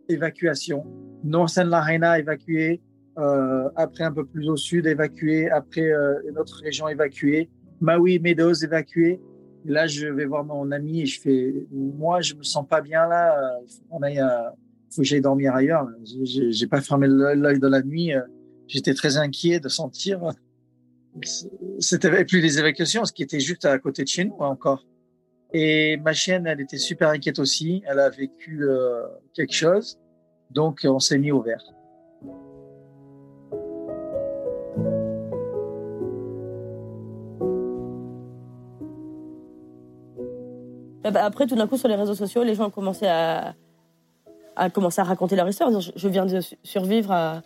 évacuations. Norsen La évacué, euh, après un peu plus au sud évacué, après euh, une autre région évacuée. Maui Meadows évacué. là, je vais voir mon ami et je fais, moi, je me sens pas bien là. Il faut, faut que j'aille dormir ailleurs. J'ai pas fermé l'œil de la nuit. J'étais très inquiet de sentir. C'était plus les évacuations, ce qui était juste à côté de chez nous encore. Et ma chienne, elle était super inquiète aussi. Elle a vécu euh, quelque chose. Donc, on s'est mis au vert. Eh ben, après, tout d'un coup, sur les réseaux sociaux, les gens ont commencé à, à commencer à raconter leur histoire. Je, viens de survivre à,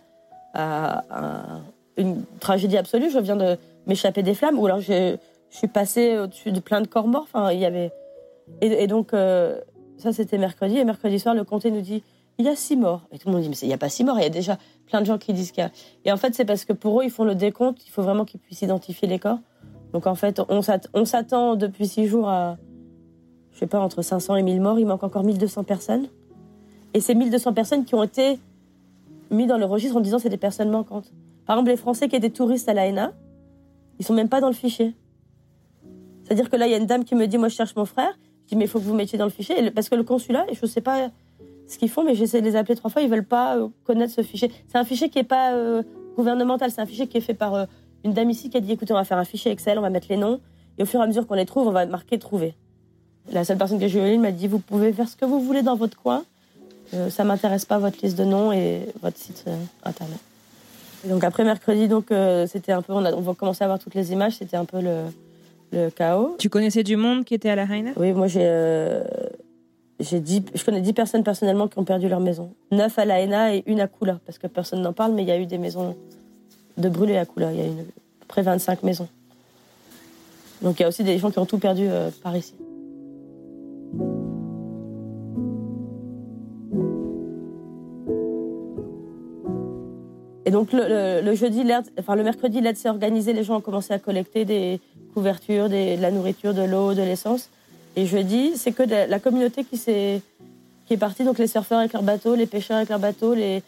une tragédie absolue. Je viens de m'échapper des flammes. Ou alors, je, suis passée au-dessus de plein de corps morts. Enfin, il y avait. Et, donc, euh, ça, c'était mercredi. Et mercredi soir, le comté nous dit il y a six morts. Et tout le monde dit mais il n'y a pas six morts. Il y a déjà plein de gens qui disent qu'il y a. Et en fait, c'est parce que pour eux, ils font le décompte. Il faut vraiment qu'ils puissent identifier les corps. Donc, en fait, on s'attend depuis six jours à je sais pas, entre 500 et 1000 morts, il manque encore 1200 personnes. Et ces 1200 personnes qui ont été mis dans le registre en disant c'est des personnes manquantes. Par exemple, les Français qui étaient touristes à l'AENA, ils sont même pas dans le fichier. C'est-à-dire que là, il y a une dame qui me dit, moi, je cherche mon frère. Je dis, mais il faut que vous mettiez dans le fichier. Parce que le consulat, je ne sais pas ce qu'ils font, mais j'essaie de les appeler trois fois, ils veulent pas euh, connaître ce fichier. C'est un fichier qui n'est pas euh, gouvernemental, c'est un fichier qui est fait par euh, une dame ici qui a dit, écoutez, on va faire un fichier Excel, on va mettre les noms, et au fur et à mesure qu'on les trouve, on va marquer trouver. La seule personne que j'ai eu m'a dit Vous pouvez faire ce que vous voulez dans votre coin. Ça m'intéresse pas votre liste de noms et votre site euh, donc après mercredi, donc euh, c'était un peu, on, a, on va commencer à voir toutes les images, c'était un peu le, le chaos. Tu connaissais du monde qui était à la Haina Oui, moi j'ai, euh, j'ai dix, je connais 10 personnes personnellement qui ont perdu leur maison. 9 à la Haina et une à Kula, parce que personne n'en parle, mais il y a eu des maisons de brûlées à Kula. Il y a eu une, près 25 maisons. Donc il y a aussi des gens qui ont tout perdu euh, par ici. Et donc le, le, le jeudi, enfin le mercredi, l'aide s'est organisée. Les gens ont commencé à collecter des couvertures, des- de la nourriture, de l'eau, de l'essence. Et jeudi, c'est que la communauté qui s'est qui est partie, donc les surfeurs avec leurs bateaux, les pêcheurs avec leurs bateaux, les,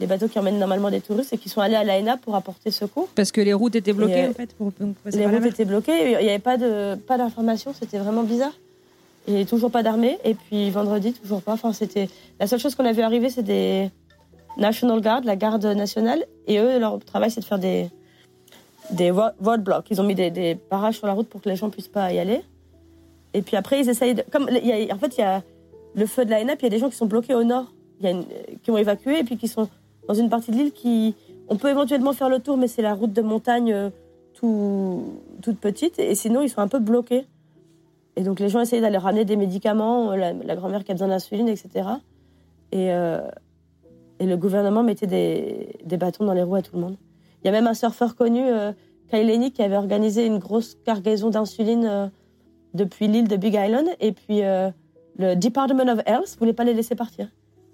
les bateaux qui emmènent normalement des touristes et qui sont allés à l'AENA pour apporter secours. Parce que les routes étaient bloquées Et, en fait pour, pour Les routes étaient bloquées, il n'y avait pas de pas d'information, c'était vraiment bizarre. Et toujours pas d'armée. Et puis vendredi, toujours pas. Enfin, c'était la seule chose qu'on a vu arriver, c'est des National Guard, la garde nationale. Et eux, leur travail, c'est de faire des des roadblocks. Ils ont mis des, des barrages sur la route pour que les gens puissent pas y aller. Et puis après, ils essayent de comme y a- en fait, il y a le feu de la puis il y a des gens qui sont bloqués au nord, qui ont évacué, et puis qui sont dans une partie de l'île qui on peut éventuellement faire le tour, mais c'est la route de montagne. euh, tout, toute petite, et sinon ils sont un peu bloqués. Et donc les gens essayaient d'aller ramener des médicaments, euh, la, la grand-mère qui a besoin d'insuline, etc. Et, et le gouvernement mettait des, des bâtons dans les roues à tout le monde. Il y a même un surfeur connu, euh, Lenny, qui avait organisé une grosse cargaison d'insuline euh, depuis l'île de Big Island, et puis euh, le Department of Health voulait pas les laisser partir.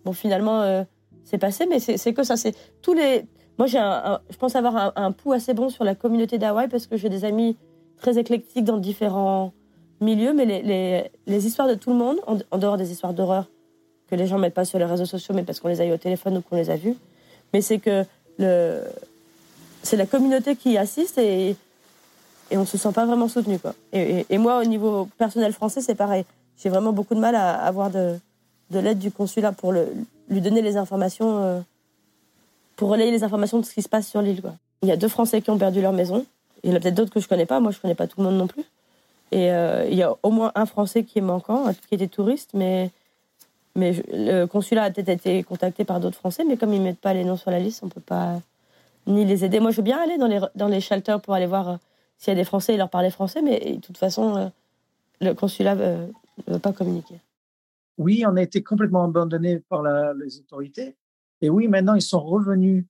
Bon, finalement, euh, c'est passé, mais c'est que ça. C'est tous les. Moi, je pense avoir un, un pouls assez bon sur la communauté d'Hawaï parce que j'ai des amis très éclectiques dans différents milieux, mais les, les, les histoires de tout le monde, en dehors des histoires d'horreur que les gens mettent pas sur les réseaux sociaux, mais parce qu'on les a eu au téléphone ou qu'on les a vus, mais c'est que le, c'est la communauté qui assiste et, et on se sent pas vraiment soutenu quoi. Et, et- moi, au niveau personnel français, c'est pareil. J'ai vraiment beaucoup de mal à avoir de, de l'aide du consulat pour le, lui donner les informations, euh, pour relayer les informations de ce qui se passe sur l'île. Il y a deux Français qui ont perdu leur maison. Il y en a peut-être d'autres que je connais pas. Moi, je connais pas tout le monde non plus. Et euh, il y a au moins un Français qui est manquant, qui était touriste, mais mais le consulat a peut-être été contacté par d'autres Français, mais comme ils mettent pas les noms sur la liste, on peut pas ni les aider. Moi, je veux bien aller dans les dans les shelters pour aller voir euh, s'il y a des Français et leur parler français, mais de toute façon, euh, le consulat euh, ne veut pas communiquer. Oui, on a été complètement abandonné par les autorités. Et oui, maintenant, ils sont revenus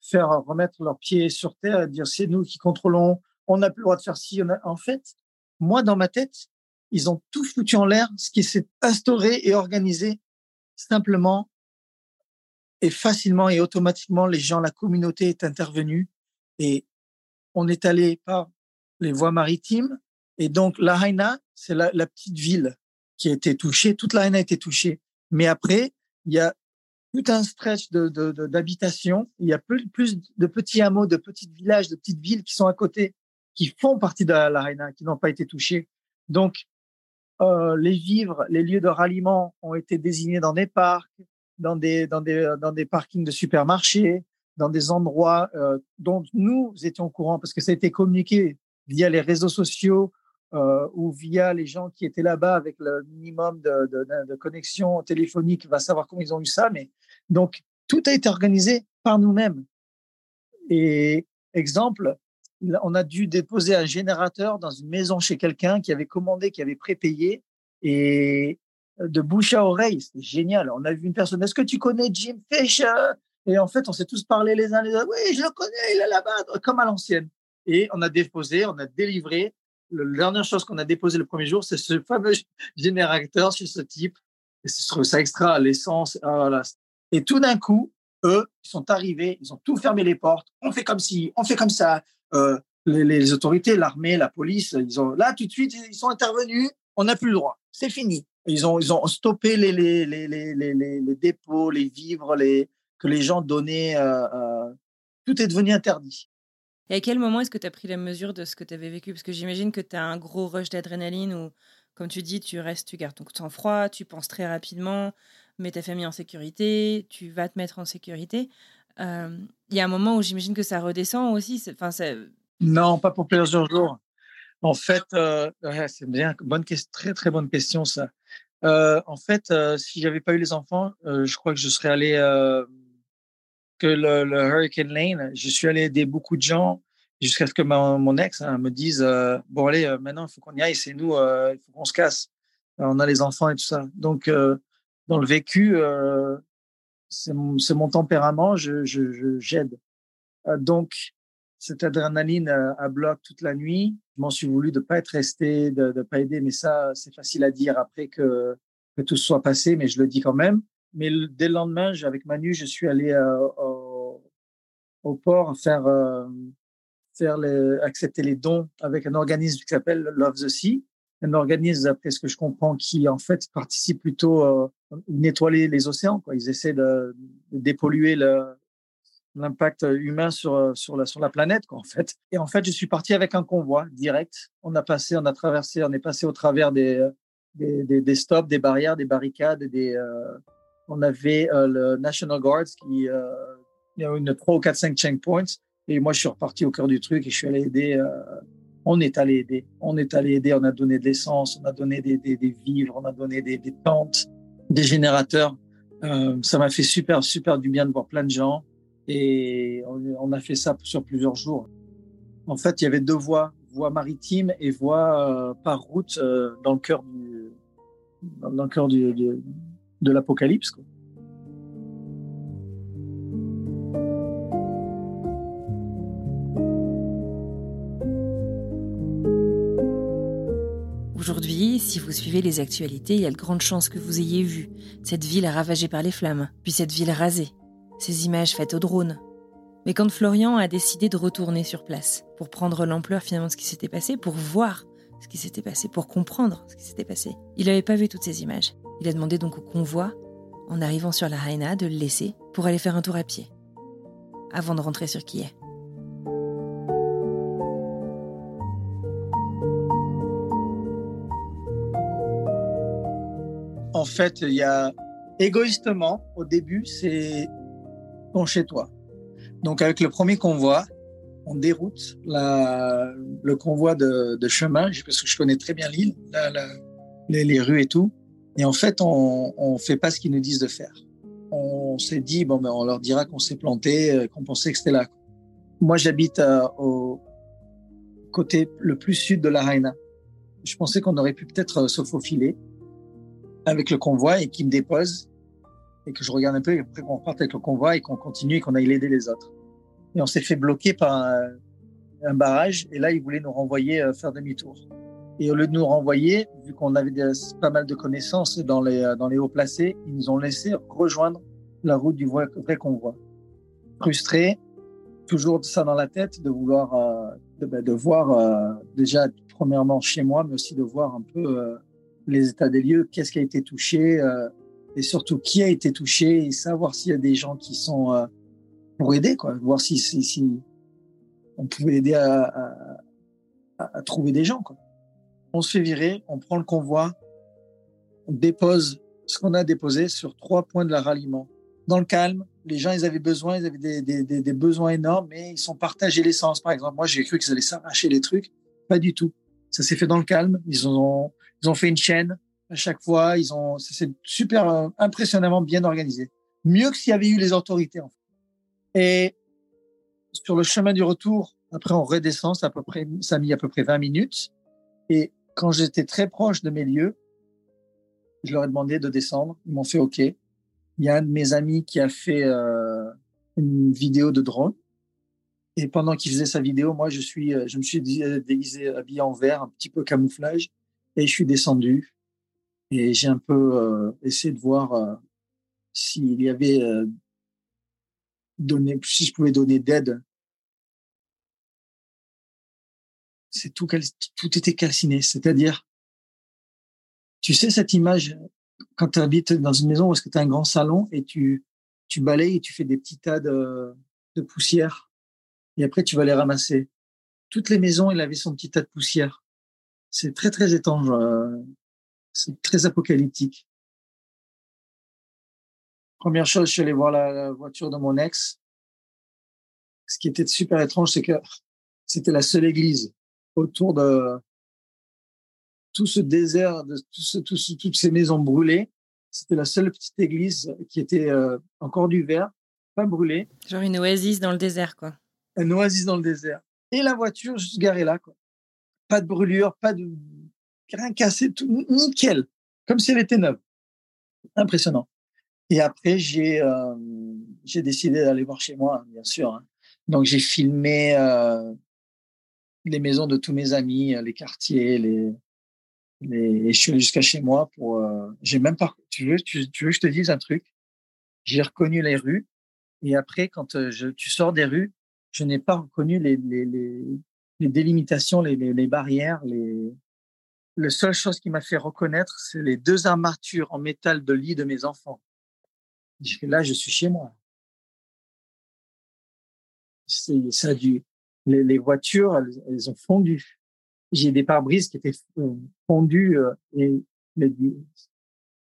faire remettre leurs pieds sur terre et dire c'est nous qui contrôlons, on n'a plus le droit de faire ci. En fait, moi, dans ma tête, ils ont tout foutu en l'air, ce qui s'est instauré et organisé simplement et facilement et automatiquement. Les gens, la communauté est intervenue et on est allé par les voies maritimes. Et donc, la Haina, c'est la, petite ville qui a été touchée. Toute la Haina a été touchée. Mais après, il y a tout un stretch d'habitation. Il y a plus, de petits hameaux, de petits villages, de petites villes qui sont à côté, qui font partie de la, Haina, qui n'ont pas été touchées. Donc, euh, les vivres, les lieux de ralliement ont été désignés dans des parcs, dans des, dans des, dans des parkings de supermarchés, dans des endroits euh, dont nous étions au courant parce que ça a été communiqué via les réseaux sociaux euh, ou via les gens qui étaient là-bas avec le minimum de, de, de- de connexion téléphonique, va savoir comment ils ont eu ça. Mais donc tout a été organisé par nous-mêmes. Et exemple, on a dû déposer un générateur dans une maison chez quelqu'un qui avait commandé, qui avait prépayé, et euh, de bouche à oreille, c'était génial. On a vu une personne. Est-ce que tu connais Jim Fisher? Et en fait, on s'est tous parlé les uns les autres. Oui, je le connais, il est là-bas, comme à l'ancienne. Et on a déposé, on a délivré. La dernière chose qu'on a déposé le premier jour, c'est ce fameux générateur chez ce type. Et ça extra, l'essence. ah. Et tout d'un coup, eux, ils sont arrivés, ils ont tout fermé les portes. On fait comme si, on fait comme ça. Euh, les, autorités, l'armée, la police, ils ont là tout de suite, ils sont intervenus. On n'a plus le droit. C'est fini. Ils ont, ils ont stoppé les, les- les dépôts, les vivres, les, que les gens donnaient. euh, euh, tout est devenu interdit. Et à quel moment est-ce que tu as pris la mesure de ce que tu avais vécu? Parce que j'imagine que tu as un gros rush d'adrénaline où, comme tu dis, tu restes, tu gardes ton sang-froid, tu penses très rapidement, mets ta famille en sécurité, tu vas te mettre en sécurité. Il y a un moment où j'imagine que ça redescend aussi. Enfin, Non, pas pour plusieurs jours. En fait, euh, ouais, c'est bien, bonne question, très très bonne question ça. Euh, en fait, euh, si j'avais pas eu les enfants, je crois que je serais allé que le, le, Hurricane Lane, je suis allé aider beaucoup de gens jusqu'à ce que mon ex hein, me dise euh, Bon, allez, euh, maintenant, il faut qu'on y aille, c'est nous, euh, il faut qu'on se casse. on a les enfants et tout ça. Donc, dans le vécu, c'est mon, tempérament, je, je, j'aide. donc, cette adrénaline à bloc toute la nuit, je m'en suis voulu de pas être resté, de ne pas aider, mais ça, c'est facile à dire après que, tout soit passé, mais je le dis quand même. Mais dès le lendemain, avec Manu, je suis allé au, au, port faire faire accepter les dons avec un organisme qui s'appelle Love the Sea, un organisme, après ce que je comprends, qui en fait participe plutôt à euh, nettoyer les océans. Ils essaient de, dépolluer l'impact humain sur, sur, la, planète, en fait. Et en fait, je suis parti avec un convoi direct. On a passé, on a traversé, on est passé au travers des, des, stops, des barrières, des barricades. Des, euh, on avait euh, le National Guards qui, euh, il a une 3 ou 4, 5 checkpoints et moi, je suis reparti au cœur du truc et je suis allé aider. On est allé aider. On est allé aider. On a donné de l'essence, on a donné des, des, des, vivres, on a donné des, des tentes, des générateurs. Euh, ça m'a fait super, super du bien de voir plein de gens. Et on, a fait ça sur plusieurs jours. En fait, il y avait deux voies, voie maritime et voie euh, par route euh, dans le cœur du, dans le cœur du de l'apocalypse. Si vous suivez les actualités, il y a de grandes chances que vous ayez vu cette ville ravagée par les flammes, puis cette ville rasée, ces images faites au drone. Mais quand Florian a décidé de retourner sur place, pour prendre l'ampleur finalement de ce qui s'était passé, pour voir ce qui s'était passé, pour comprendre ce qui s'était passé, il n'avait pas vu toutes ces images. Il a demandé donc au convoi, en arrivant sur la Haina, de le laisser pour aller faire un tour à pied, avant de rentrer sur Kiev. En fait, il y a égoïstement, au début, c'est ton chez-toi. Donc, avec le premier convoi, on déroute le convoi de, de, chemin, parce que je connais très bien l'île, les, rues et tout. Et en fait, on ne fait pas ce qu'ils nous disent de faire. On s'est dit, bon, ben, on leur dira qu'on s'est planté, euh, qu'on pensait que c'était là. Moi, j'habite euh, au côté le plus sud de la Raina. Je pensais qu'on aurait pu peut-être euh, se faufiler avec le convoi et qui me dépose et que je regarde un peu et après qu'on parte avec le convoi et qu'on continue et qu'on aille aider les autres. Et on s'est fait bloquer par un, barrage et là, ils voulaient nous renvoyer euh, faire demi-tour. Et au lieu de nous renvoyer, vu qu'on avait pas mal de connaissances dans les, euh, dans les hauts placés, ils nous ont laissé rejoindre la route du vrai, convoi. Frustré, toujours ça dans la tête, de vouloir, euh, de, ben, de, voir déjà premièrement chez moi, mais aussi de voir un peu les états des lieux, qu'est-ce qui a été touché euh, et surtout qui a été touché et savoir s'il y a des gens qui sont euh, pour aider, quoi, voir si, si, si on pouvait aider à, trouver des gens. Quoi. On se fait virer, on prend le convoi, on dépose ce qu'on a déposé sur trois points de la ralliement. Dans le calme, les gens, ils avaient besoin, ils avaient des, des besoins énormes, mais ils sont partagés l'essence. Par exemple, moi, j'ai cru qu'ils allaient s'arracher les trucs. Pas du tout. Ça s'est fait dans le calme. Ils ont, ils ont fait une chaîne à chaque fois. Ils ont, c'est super euh, impressionnamment bien organisé. Mieux que s'il y avait eu les autorités. Et sur le chemin du retour, après on redescend, à peu près, ça a mis à peu près 20 minutes. Et quand j'étais très proche de mes lieux, je leur ai demandé de descendre. Ils m'ont fait OK. Il y a un de mes amis qui a fait euh, une vidéo de drone. Et pendant qu'il faisait sa vidéo, moi, je suis, euh, je me suis déguisé, habillé en vert, un petit peu camouflage. Et je suis descendu et j'ai un peu euh, essayé de voir euh, s'il y avait euh, donné, si je pouvais donner d'aide. C'est tout, tout était calciné. C'est-à-dire, tu sais cette image quand tu habites dans une maison où est-ce que tu as un grand salon et tu, tu balayes et tu fais des petits tas de, de poussière et après tu vas les ramasser. Toutes les maisons, il avait son petit tas de poussière. C'est très, très étrange. Euh, c'est très apocalyptique. Première chose, je suis allé voir la, voiture de mon ex. Ce qui était super étrange, c'est que c'était la seule église autour de tout ce désert, de toutes ces maisons brûlées. C'était la seule petite église qui était euh, encore du verre. pas brûlée. Genre une oasis dans le désert, quoi. Une oasis dans le désert. Et la voiture juste garée là, quoi. Pas de brûlure, pas de rien cassé, tout nickel, comme si elle était neuve. Impressionnant. Et après, j'ai euh, j'ai décidé d'aller voir chez moi, bien sûr. Hein. Donc j'ai filmé euh, les maisons de tous mes amis, les quartiers, les. Et je suis allé jusqu'à chez moi pour. Euh, j'ai même pas. Tu veux, tu, veux que je te dise un truc? J'ai reconnu les rues. Et après, quand euh, je, tu sors des rues, je n'ai pas reconnu les, les, les délimitations, les, barrières. Les... La seule chose qui m'a fait reconnaître, c'est les deux armatures en métal de lit de mes enfants. Là, je suis chez moi. Ça du. Les, les voitures, elles, ont fondu j'ai des pare-brises qui étaient euh, fondus euh, et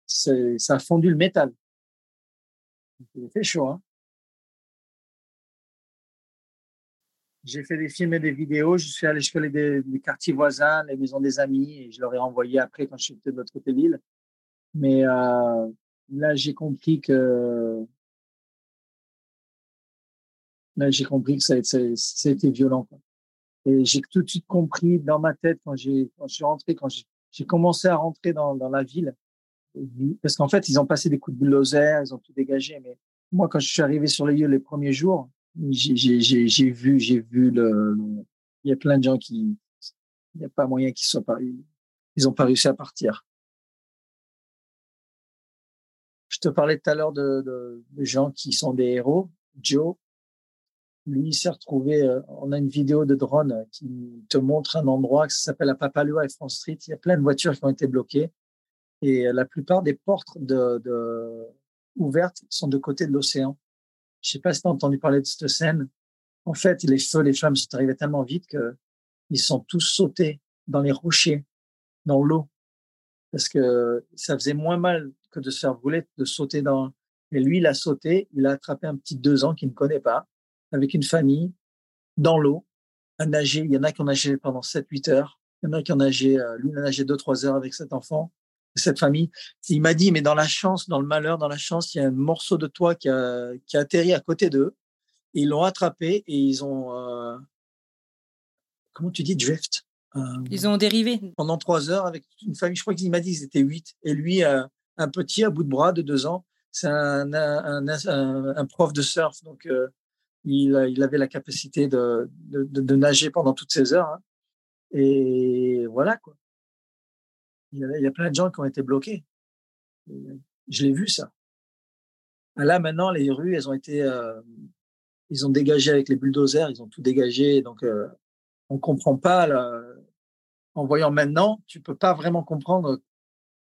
ça a fondu le métal. Il fait chaud. Hein j'ai fait des films et des vidéos. Je suis allé jusqu'à les, quartiers voisins, les maisons des amis, et je leur ai envoyé après quand je suis de l'autre côté de l'île. Mais euh, là, j'ai compris que là, j'ai compris que ça, ça, ça a été violent. Quoi. Et j'ai tout de suite compris dans ma tête quand j'ai quand je suis rentré, quand j'ai commencé à rentrer dans, dans la ville, parce qu'en fait ils ont passé des coups de bulldozer, ils ont tout dégagé. Mais moi quand je suis arrivé sur les lieux les premiers jours, j'ai vu j'ai vu le, il y a plein de gens qui il n'y a pas moyen qu'ils soient pas ils ont pas réussi à partir. Je te parlais tout à l'heure de, de, de gens qui sont des héros. Joe, lui, il s'est retrouvé. Euh, on a une vidéo de drone qui te montre un endroit qui s'appelle à Papalua et France Street. Il y a plein de voitures qui ont été bloquées. Et euh, la plupart des portes de, de, ouvertes sont de côté de l'océan. Je sais pas si tu as entendu parler de cette scène. En fait, les feux, les sont arrivés tellement vite que ils sont tous sautés dans les rochers, dans l'eau. Parce que ça faisait moins mal que de se faire brûler, de sauter dans. Et lui, il a sauté, il a attrapé un petit deux ans qu'il ne connaît pas avec une famille dans l'eau à nager. Il y en a qui ont nagé pendant 7-8 heures. Il y en a qui ont nagé, euh, lui, il a nagé 2-3 heures avec cet enfant, cette famille. Il m'a dit, mais dans la chance, dans le malheur, dans la chance, il y a un morceau de toit qui a, qui a atterri à côté d'eux. Ils l'ont attrapé et ils ont, euh, comment tu dis, drift. Euh, ils ont dérivé. Pendant trois heures avec une famille. Je crois qu'il m'a dit qu'ils étaient huit. Et lui, un petit à bout de bras de deux ans, c'est un, un, un, un, prof de surf. Donc, il, avait la capacité de, de, nager pendant toutes ces heures. Hein. Et voilà, quoi. Il y, a, plein de gens qui ont été bloqués. je l'ai vu, ça. Là, maintenant, les rues, elles ont été, euh, ils ont dégagé avec les bulldozers, ils ont tout dégagé. Donc, euh, on comprend pas, en voyant maintenant, tu peux pas vraiment comprendre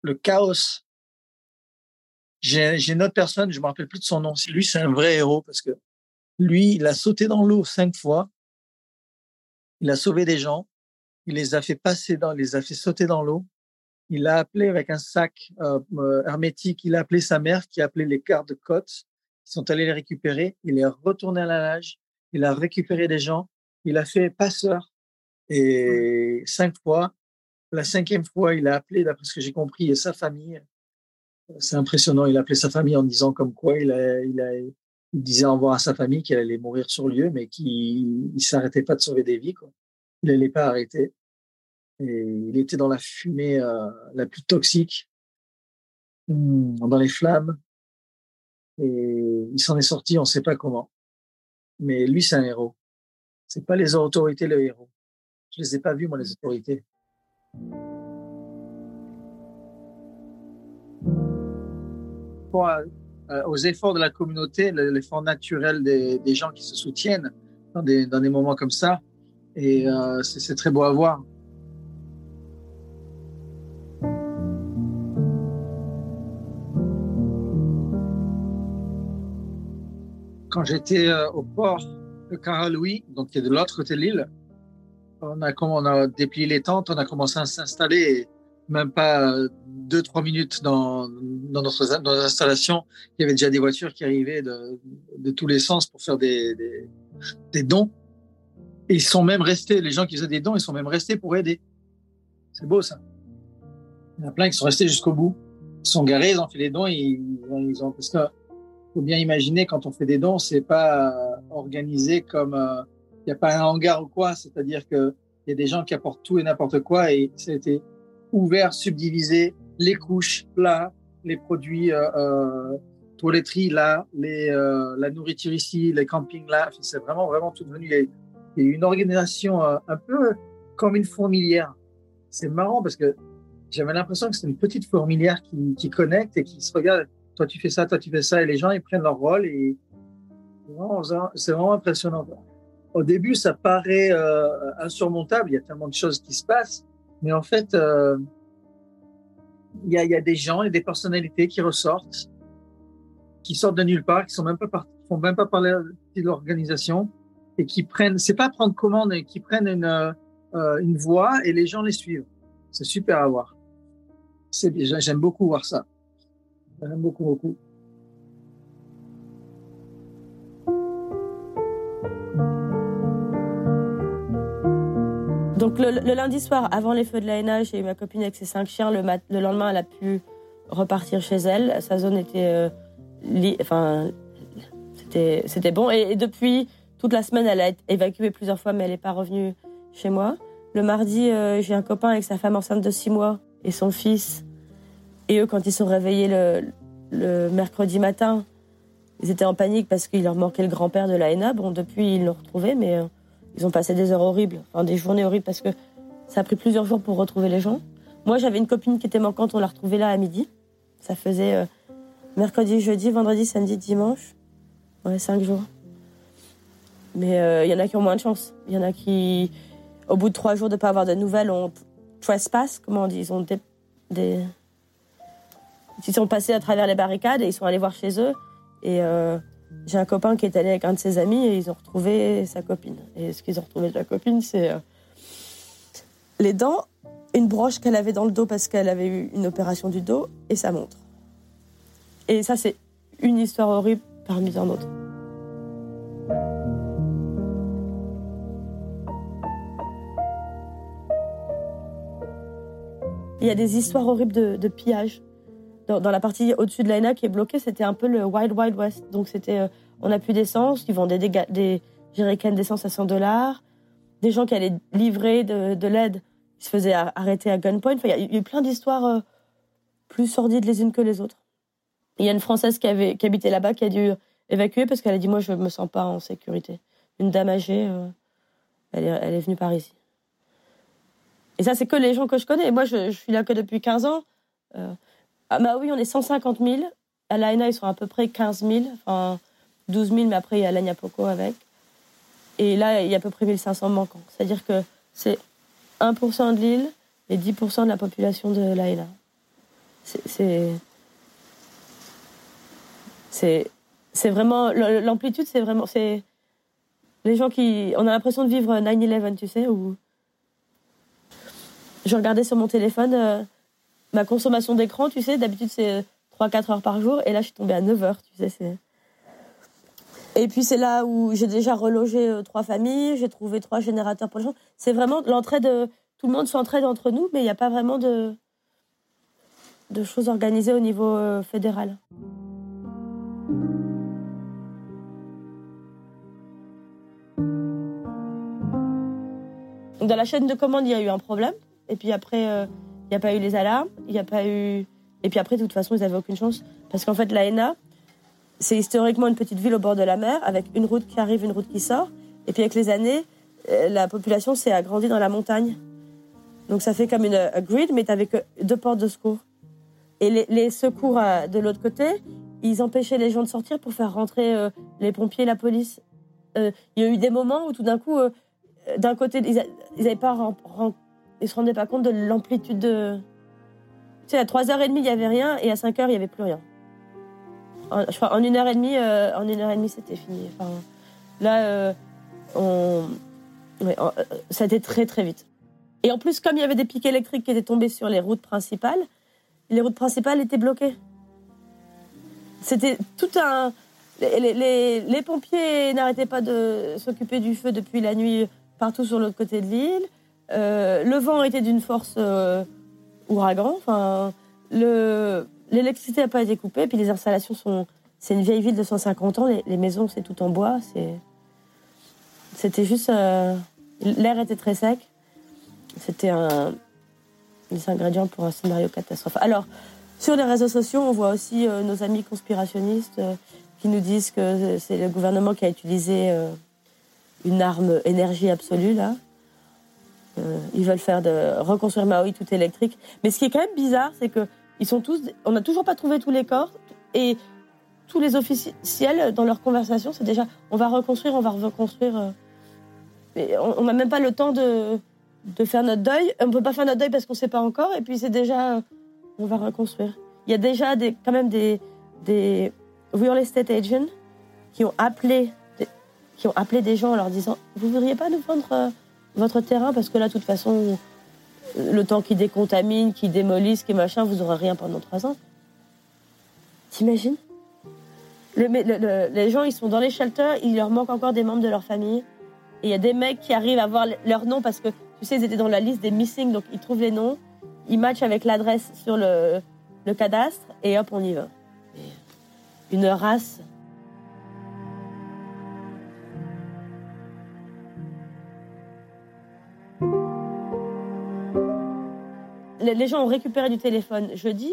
le chaos. J'ai une autre personne, je me rappelle plus de son nom. Lui, c'est un vrai héros parce que lui, il a sauté dans l'eau cinq fois. Il a sauvé des gens. Il les a fait passer dans, il les a fait sauter dans l'eau. Il a appelé avec un sac euh, euh, hermétique. Il a appelé sa mère qui a appelé les quarts de côte. Ils sont allés les récupérer. Il est retourné à la nage. Il a récupéré des gens. Il a fait passeur. Et cinq fois. La cinquième fois, il a appelé, d'après ce que j'ai compris, sa famille. C'est impressionnant. Il a appelé sa famille en disant comme quoi il a, il a, il disait au revoir à sa famille qu'il allait mourir sur lieu, mais qu'il ne s'arrêtait pas de sauver des vies. Quoi. Il n'allait pas arrêter. Et il était dans la fumée euh, la plus toxique, hmm, dans les flammes. Et il s'en est sorti, on ne sait pas comment. Mais lui, c'est un héros. C'est pas les autorités le héros. Je les ai pas vus, moi, les autorités. Pour, euh, aux efforts de la communauté, l'effort naturel des, gens qui se soutiennent dans des, moments comme ça. Et euh, c'est très beau à voir. Quand j'étais euh, au port de Caralouis, donc qui est de l'autre côté de l'île, on a, on a déplié les tentes, on a commencé à s'installer même pas deux, trois minutes dans, dans, notre, dans installation, il y avait déjà des voitures qui arrivaient de, de tous les sens pour faire des, des, dons. Ils sont même restés, les gens qui faisaient des dons, ils sont même restés pour aider. C'est beau ça. Il y en a plein qui sont restés jusqu'au bout. Ils sont garés, ils ont fait les dons, ils, ils ont, parce que faut bien imaginer quand on fait des dons, c'est pas organisé comme il n'y a pas un hangar ou quoi, c'est-à-dire que il y a des gens qui apportent tout et n'importe quoi et ça a été ouvert, subdivisé, les couches là, les produits euh, euh, toiletterie là, les, euh, la nourriture ici, les campings là. C'est vraiment, vraiment tout devenu. Il une organisation euh, un peu comme une fourmilière. C'est marrant parce que j'avais l'impression que c'était une petite fourmilière qui, qui connecte et qui se regarde. Toi, tu fais ça, toi, tu fais ça. Et les gens, ils prennent leur rôle et c'est vraiment impressionnant. Au début, ça paraît euh, insurmontable. Il y a tellement de choses qui se passent. Mais en fait, euh, il y, a, y, a, des gens et des personnalités qui ressortent, qui sortent de nulle part, qui sont font même pas parler de l'organisation et qui prennent, c'est pas prendre commande, mais qui prennent une, euh, voie et les gens les suivent. C'est super à voir. J'aime beaucoup voir ça. Beaucoup, beaucoup. Donc le, lundi soir, avant les feux de la j'ai eu ma copine avec ses cinq chiens. Le, lendemain, elle a pu repartir chez elle. Sa zone était, euh, enfin, c'était, bon. Et, et, depuis toute la semaine, elle a été évacuée plusieurs fois, mais elle n'est pas revenue chez moi. Le mardi, euh, j'ai un copain avec sa femme enceinte de six mois et son fils. Et eux, quand ils sont réveillés le, mercredi matin, ils étaient en panique parce qu'il leur manquait le grand-père de la Bon, depuis, ils l'ont retrouvé, mais euh, ils ont passé des heures horribles, enfin des journées horribles parce que ça a pris plusieurs jours pour retrouver les gens. Moi, j'avais une copine qui était manquante, on l'a retrouvée là à midi. Ça faisait euh, mercredi, jeudi, vendredi, samedi, dimanche. Ouais, cinq jours. Mais il euh, y en a qui ont moins de chance. Il y en a qui, au bout de trois jours de ne pas avoir de nouvelles, ont trespass, comment on dit, ils ont des... Ils sont passés à travers les barricades et ils sont allés voir chez eux. Et euh, j'ai un copain qui est allé avec un de ses amis et ils ont retrouvé sa copine. Et ce qu'ils ont retrouvé de la copine, c'est euh, les dents, une broche qu'elle avait dans le dos parce qu'elle avait eu une opération du dos et sa montre. Et ça, c'est une histoire horrible parmi tant d'autres. Il y a des histoires horribles de, de pillage dans, la partie au-dessus de l'ANA qui est bloquée, c'était un peu le Wild Wild West. Donc c'était, euh, on n'a plus d'essence, ils vendaient des, des jerrycans d'essence à 100 dollars, des gens qui allaient livrer de, de l'aide, ils se faisaient arrêter à gunpoint. Enfin, il y, a eu plein d'histoires euh, plus sordides les unes que les autres. Il y a une Française qui, avait, qui habitait là-bas qui a dû évacuer parce qu'elle a dit moi je me sens pas en sécurité. Une dame âgée, euh, elle, est, elle est venue par ici. Et ça c'est que les gens que je connais. Moi je, je suis là que depuis 15 ans. Euh, ah bah oui, on est 150 000. À l'ANA, ils sont à peu près 15 000, enfin 12 000, mais après, il y a l'Agnapoco avec. Et là, il y a à peu près 1500 manquants. C'est-à-dire que c'est 1% de l'île et 10% de la population de l'ANA. C'est. C'est. Vraiment. L'amplitude, c'est vraiment. C'est. Les gens qui. On a l'impression de vivre 9-11, tu sais, où. Je regardais sur mon téléphone. Euh, ma consommation d'écran, tu sais, d'habitude c'est 3-4 heures par jour, et là je suis tombée à 9 heures, tu sais. C'est... Et puis c'est là où j'ai déjà relogé euh, trois familles, j'ai trouvé trois générateurs pour les gens. C'est vraiment l'entraide, tout le monde s'entraide entre nous, mais il n'y a pas vraiment de, de choses organisées au niveau euh, fédéral. Dans la chaîne de commande, il y a eu un problème. Et puis après, euh, n'y a pas eu les alarmes, il n'y a pas eu. Et puis après, de toute façon, ils n'avaient aucune chance. Parce qu'en fait, l'AENA, c'est historiquement une petite ville au bord de la mer, avec une route qui arrive, une route qui sort. Et puis avec les années, euh, la population s'est agrandie dans la montagne. Donc ça fait comme une grid, mais avec deux portes de secours. Et les, secours à, de l'autre côté, ils empêchaient les gens de sortir pour faire rentrer euh, les pompiers, la police. Euh, il y a eu des moments où tout d'un coup, euh, d'un côté, ils n'avaient pas ils se rendaient pas compte de l'amplitude de. Tu sais, à 3h30, il n'y avait rien, et à 5h, il n'y avait plus rien. En, je crois, en une heure et demie, euh, en une heure et demie, c'était fini. Enfin, là, euh, on... Ouais, euh, ça a été très, très vite. Et en plus, comme il y avait des pics électriques qui étaient tombés sur les routes principales, les routes principales étaient bloquées. C'était tout un. Les pompiers n'arrêtaient pas de s'occuper du feu depuis la nuit partout sur l'autre côté de l'île. Euh, le vent était d'une force euh, ouragan. Enfin, l'électricité n'a pas été coupée, puis les installations sont c'est une vieille ville de 150 ans. Les, maisons, c'est tout en bois. C'était juste, euh, l'air était très sec. C'était un, des ingrédients pour un scénario catastrophe. Alors, sur les réseaux sociaux, on voit aussi nos amis conspirationnistes qui nous disent que c'est le gouvernement qui a utilisé une arme énergie absolue là. Ils veulent faire de reconstruire Maui tout électrique. Mais ce qui est quand même bizarre, c'est que sont tous, on n'a toujours pas trouvé tous les corps et tous les officiels dans leur conversation, c'est déjà on va reconstruire, on va reconstruire. Euh, on n'a même pas le temps de, faire notre deuil. On ne peut pas faire notre deuil parce qu'on ne sait pas encore. Et puis c'est déjà on va reconstruire. Il y a déjà des, quand même des, des real estate agents qui ont appelé qui ont appelé des gens en leur disant vous voudriez pas nous vendre euh, votre terrain parce que là de toute façon le temps qui décontamine, qui démolisse, qui machin, vous aurez rien pendant trois ans. T'imagines? Les gens, ils sont dans les shelters, il leur manque encore des membres de leur famille. Et il y a des mecs qui arrivent à voir leur nom parce que, tu sais, ils étaient dans la liste des missing, donc ils trouvent les noms, ils matchent avec l'adresse sur le cadastre, et hop, on y va. Une race les gens ont récupéré du téléphone jeudi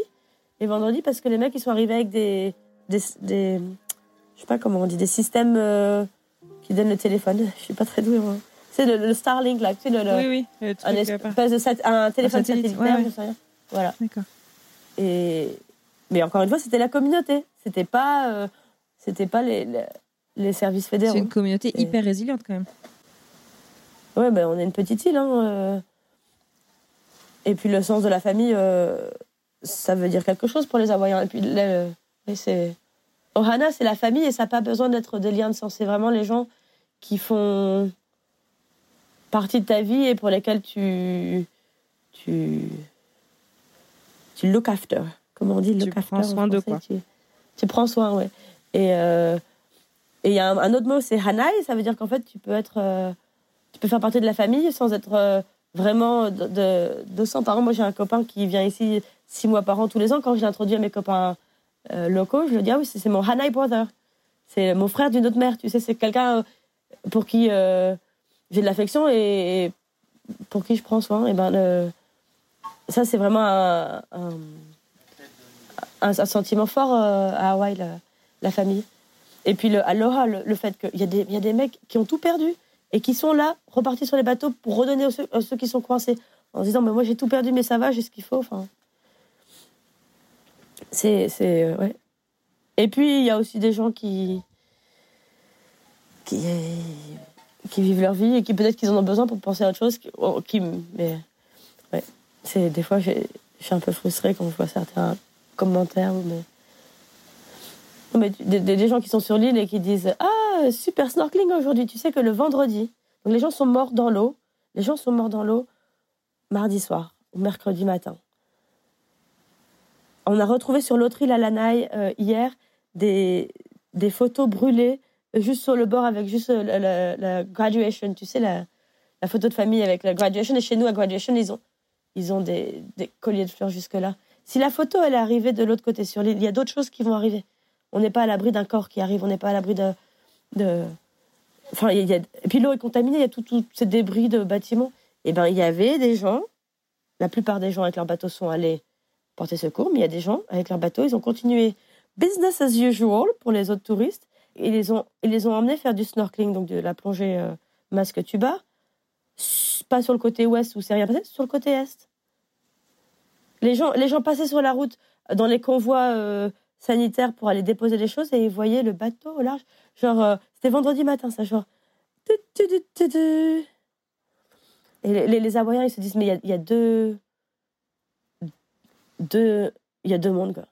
et vendredi parce que les mecs ils sont arrivés avec des des, des je sais pas comment on dit des systèmes euh, qui donnent le téléphone. Je suis pas très douée. C'est le, Starlink là, tu sais le, oui oui, un, de un téléphone satellitaire, Voilà. D'accord. Et mais encore une fois, c'était la communauté. C'était pas euh, c'était pas les, les, services fédéraux. C'est une communauté hyper résiliente quand même. Ouais, ben on est une petite île. Hein, euh. Et puis le sens de la famille, euh, ça veut dire quelque chose pour les Hawaïens. Et puis c'est Ohana, c'est la famille et ça n'a pas besoin d'être des liens de sang. C'est vraiment les gens qui font partie de ta vie et pour lesquels tu tu tu look after. Comment on dit look tu Prends soin de quoi? Tu, prends soin, ouais. Et euh, et il y a un, autre mot, c'est Hanai. Ça veut dire qu'en fait, tu peux être, euh, tu peux faire partie de la famille sans être vraiment de, 200 par an. Moi, j'ai un copain qui vient ici six mois par an tous les ans. Quand je l'introduis à mes copains euh, locaux, je lui dis Ah oui, c'est mon Hanai brother. C'est mon frère d'une autre mère. Tu sais, c'est quelqu'un euh, pour qui euh, j'ai de l'affection et, pour qui je prends soin. Et ben, ça, c'est vraiment un, un, sentiment fort à Hawaï, la, famille. Et puis le aloha, le, fait qu'il y, y a des mecs qui ont tout perdu et qui sont là, repartis sur les bateaux pour redonner à ceux, qui sont coincés, en se disant mais moi j'ai tout perdu mais ça va, j'ai ce qu'il faut. Enfin, c'est c'est euh, ouais. Et puis il y a aussi des gens qui qui qui vivent leur vie et qui peut-être qu'ils en ont besoin pour penser à autre chose. Qui, oh, mais ouais, c'est des fois je suis un peu frustrée quand je vois certains commentaires mais des, gens qui sont sur l'île et qui disent Ah, super snorkeling aujourd'hui. Tu sais que le vendredi, donc les gens sont morts dans l'eau. Les gens sont morts dans l'eau mardi soir ou mercredi matin. On a retrouvé sur l'autre île à Lanai euh, hier des, des photos brûlées juste sur le bord avec juste euh, la, graduation. Tu sais, la, la, photo de famille avec la graduation. Et chez nous, à graduation, ils ont, ils ont des, des colliers de fleurs jusque-là. Si la photo, elle est arrivée de l'autre côté sur l'île, il y a d'autres choses qui vont arriver. On n'est pas à l'abri d'un corps qui arrive, on n'est pas à l'abri de, de... Enfin, y a... Et puis l'eau est contaminée, il y a tous ces débris de bâtiments. Et eh ben, il y avait des gens, la plupart des gens avec leurs bateaux sont allés porter secours, mais il y a des gens avec leurs bateaux, ils ont continué business as usual pour les autres touristes. Ils les ont, ils les ont emmenés faire du snorkeling, donc de la plongée euh, masque tuba. Pas sur le côté ouest où c'est rien passé, sur le côté est. Les gens, les gens passaient sur la route dans les convois euh, sanitaire pour aller déposer les choses et ils voyaient le bateau au large. Genre, euh, c'était vendredi matin, ça, genre. Et les, les, Hawaïens, ils se disent, mais il y, a, deux. deux il y a deux mondes, quoi.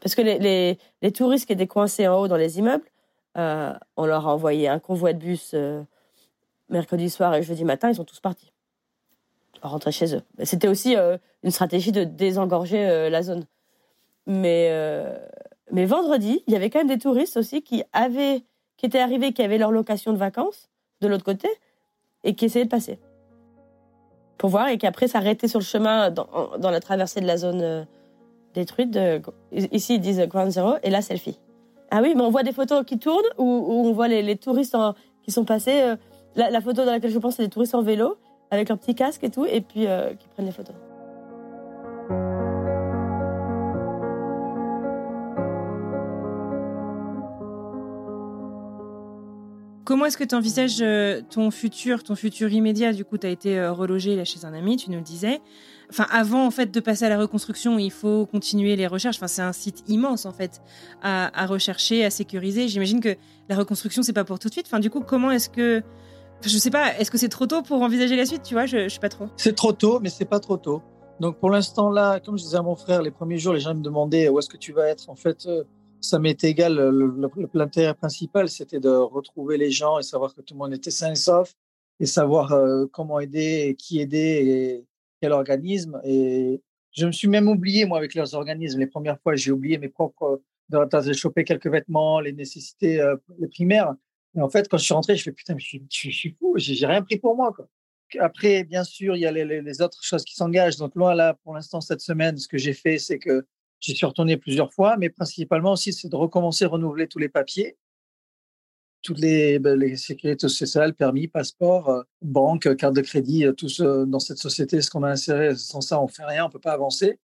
Parce que les, les, les, touristes qui étaient coincés en haut dans les immeubles, euh, on leur a envoyé un convoi de bus euh, mercredi soir et jeudi matin, ils sont tous partis. Rentrer chez eux. C'était aussi une stratégie de désengorger la zone. Mais, euh, mais vendredi, il y avait quand même des touristes aussi qui avaient, qui étaient arrivés, qui avaient leur location de vacances de l'autre côté et qui essayaient de passer pour voir et qui après s'arrêtaient sur le chemin dans, la traversée de la zone euh, détruite. ici, ils disent Ground Zero et là, selfie. Ah oui, mais on voit des photos qui tournent où, on voit les, touristes qui sont passés. Euh, la, photo dans laquelle je pense, c'est des touristes en vélo avec leur petit casque et tout, et puis qui prennent des photos. Comment est-ce que tu envisages euh, ton futur, ton futur immédiat? Du coup, tu as été euh, relogé là chez un ami, tu nous le disais. Enfin, avant en fait de passer à la reconstruction, il faut continuer les recherches. Enfin, c'est un site immense en fait à, rechercher, à sécuriser. J'imagine que la reconstruction c'est pas pour tout de suite. Enfin, du coup, comment est-ce que je sais pas, est-ce que c'est trop tôt pour envisager la suite? Tu vois, je, je sais pas trop. C'est trop tôt, mais c'est pas trop tôt. Donc pour l'instant là, comme je disais à mon frère, les premiers jours, les gens me demandaient où est-ce que tu vas être? En fait, euh, ça m'est égal. L'intérêt principal, c'était de retrouver les gens et savoir que tout le monde était sain et sauf et savoir euh, comment aider, qui aider et quel organisme. Et je me suis même oublié, moi, avec leurs organismes. Les premières fois, j'ai oublié mes propres. J'ai chopé quelques vêtements, les nécessités euh, les primaires. Et en fait, quand je suis rentré, je fais putain, je suis, je suis fou, j'ai rien pris pour moi. Quoi. Après, bien sûr, il y a les, autres choses qui s'engagent. Donc, là, là, pour l'instant, cette semaine, ce que j'ai fait, c'est que J'y suis retourné plusieurs fois, mais principalement aussi, c'est de recommencer à renouveler tous les papiers, toutes les, ben, les sécurités sociales, permis, passeport, euh, banque, carte de crédit, euh, tout ce, dans cette société, ce qu'on a inséré. Sans ça, on fait rien, on peut pas avancer.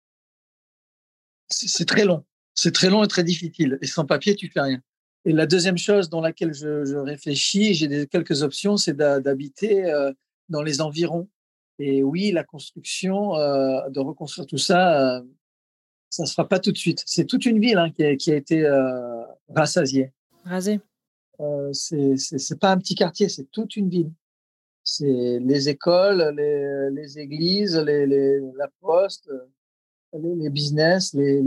C'est très long. C'est très long et très difficile. Et sans papier, tu fais rien. Et la deuxième chose dans laquelle je, je réfléchis, j'ai quelques options, c'est d'habiter euh, dans les environs. Et oui, la construction, de reconstruire tout ça, ça ne se fera pas tout de suite. C'est toute une ville hein, qui, a, qui, a, été euh, rassasiée. Rasée. Euh, c'est pas un petit quartier, c'est toute une ville. C'est les écoles, les, les églises, les, les, la poste, les, les business, les,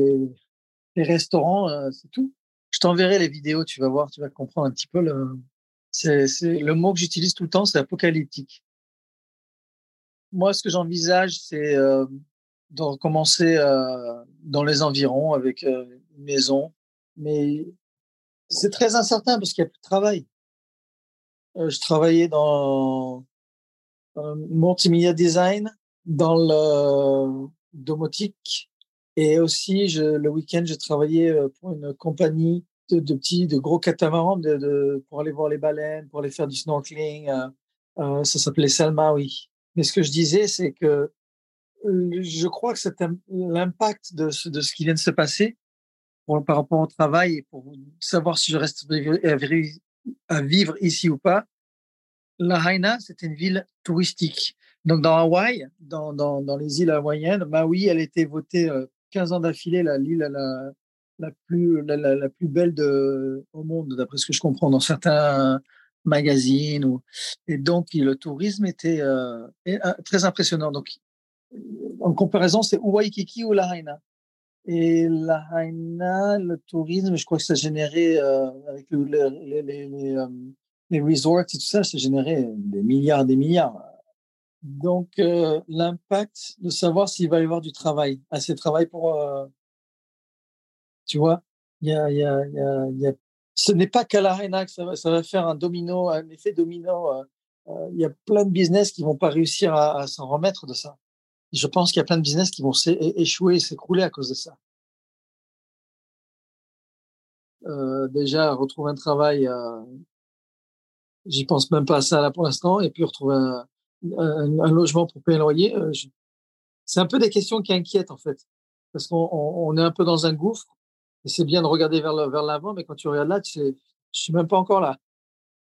les restaurants, euh, c'est tout. Je t'enverrai les vidéos, tu vas voir, tu vas comprendre un petit peu. Le, c'est, le mot que j'utilise tout le temps, c'est apocalyptique. Moi, ce que j'envisage, c'est euh, de recommencer euh, dans les environs avec euh, une maison. Mais c'est très incertain parce qu'il n'y a plus de travail. Euh, je travaillais dans, multimedia design, dans le domotique et aussi le week-end, je travaillais pour une compagnie de, petits, de gros catamarans pour aller voir les baleines, pour aller faire du snorkeling. Ça s'appelait Salma, oui. Mais ce que je disais, c'est que je crois que l'impact de ce, de ce qui vient de se passer par rapport au travail et pour savoir si je reste à vivre ici ou pas. La Haina, c'est une ville touristique. Donc, dans Hawaï, dans, dans, dans les îles hawaïennes, Maui, elle a été votée 15 euh, ans d'affilée l'île la, la, plus, la, plus belle au monde, d'après ce que je comprends dans certains magazines. Et donc, le tourisme était euh, euh, très impressionnant. Donc, en comparaison, c'est Waikiki ou Lahaina. Et Lahaina, le tourisme, je crois que ça générait, euh, avec euh, les, resorts et tout ça, ça générait des milliards, des milliards. Donc, euh, l'impact de savoir s'il va y avoir du travail, assez de travail pour, tu vois, y a, y a, y a, y a ce n'est pas qu'à Lahaina que ça va, faire un domino, un effet domino. Il y a plein de business qui vont pas réussir à s'en remettre de ça je pense qu'il y a plein de business qui vont échouer et s'écrouler à cause de ça. Euh, déjà, retrouver un travail, euh, j'y pense même pas à ça là pour l'instant, et puis retrouver un, un, logement pour payer un loyer, euh, c'est un peu des questions qui inquiètent en fait, parce qu'on on, est un peu dans un gouffre, et c'est bien de regarder vers l'avant, mais quand tu regardes là, tu sais, je suis même pas encore là.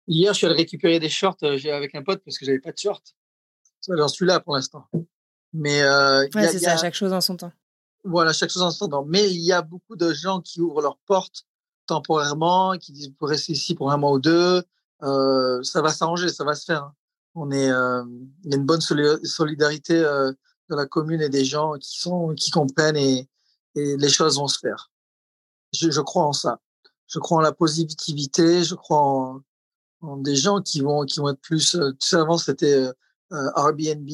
Hier, je suis allé récupérer des shorts avec un pote parce que j'avais pas de shorts. J'en suis là pour l'instant. Mais euh, c'est ça, chaque chose en son temps. Voilà, chaque chose en son temps. Mais il y a beaucoup de gens qui ouvrent leurs portes temporairement, qui disent pour rester ici pour un mois ou deux. Euh, ça va s'arranger, ça va se faire. Hein. On est, euh, il y a une bonne solidarité euh, de la commune et des gens qui sont, qui comprennent et, et les choses vont se faire. Je, je, crois en ça. Je crois en la positivité. Je crois en, en des gens qui vont, qui vont être plus. Tu sais, avant c'était euh, Airbnb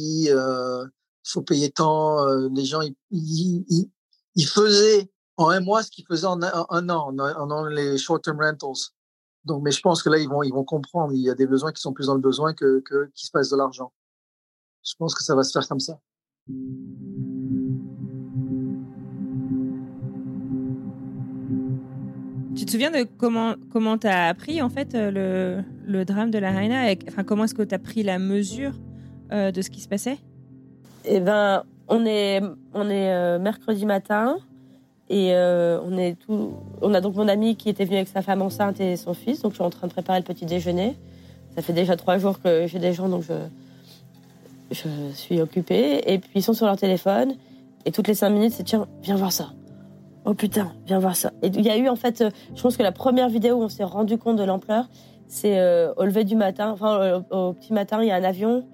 faut payer tant. Euh, les gens, ils, faisaient en un mois ce qu'ils faisaient en un, an, en, en, les short-term rentals. Donc, mais je pense que là, ils vont, ils vont comprendre. Il y a des besoins qui sont plus dans le besoin que, qu'il se passe de l'argent. Je pense que ça va se faire comme ça. te souviens de comment comment t'as appris en fait le, le drame de la Reina Enfin, comment est-ce que tu as pris la mesure de ce qui se passait? Eh ben, on est on est mercredi matin et on est tout. On a donc mon ami qui était venu avec sa femme enceinte et son fils. Donc je suis en train de préparer le petit déjeuner. Ça fait déjà trois jours que j'ai des gens, donc je je suis occupée. Et puis ils sont sur leur téléphone. Et toutes les cinq minutes, c'est tiens, viens voir ça. Oh putain, viens voir ça. Et il y a eu en fait, euh, je pense que la première vidéo où on s'est rendu compte de l'ampleur, c'est euh, au lever du matin, enfin au, petit matin, il y a un avion,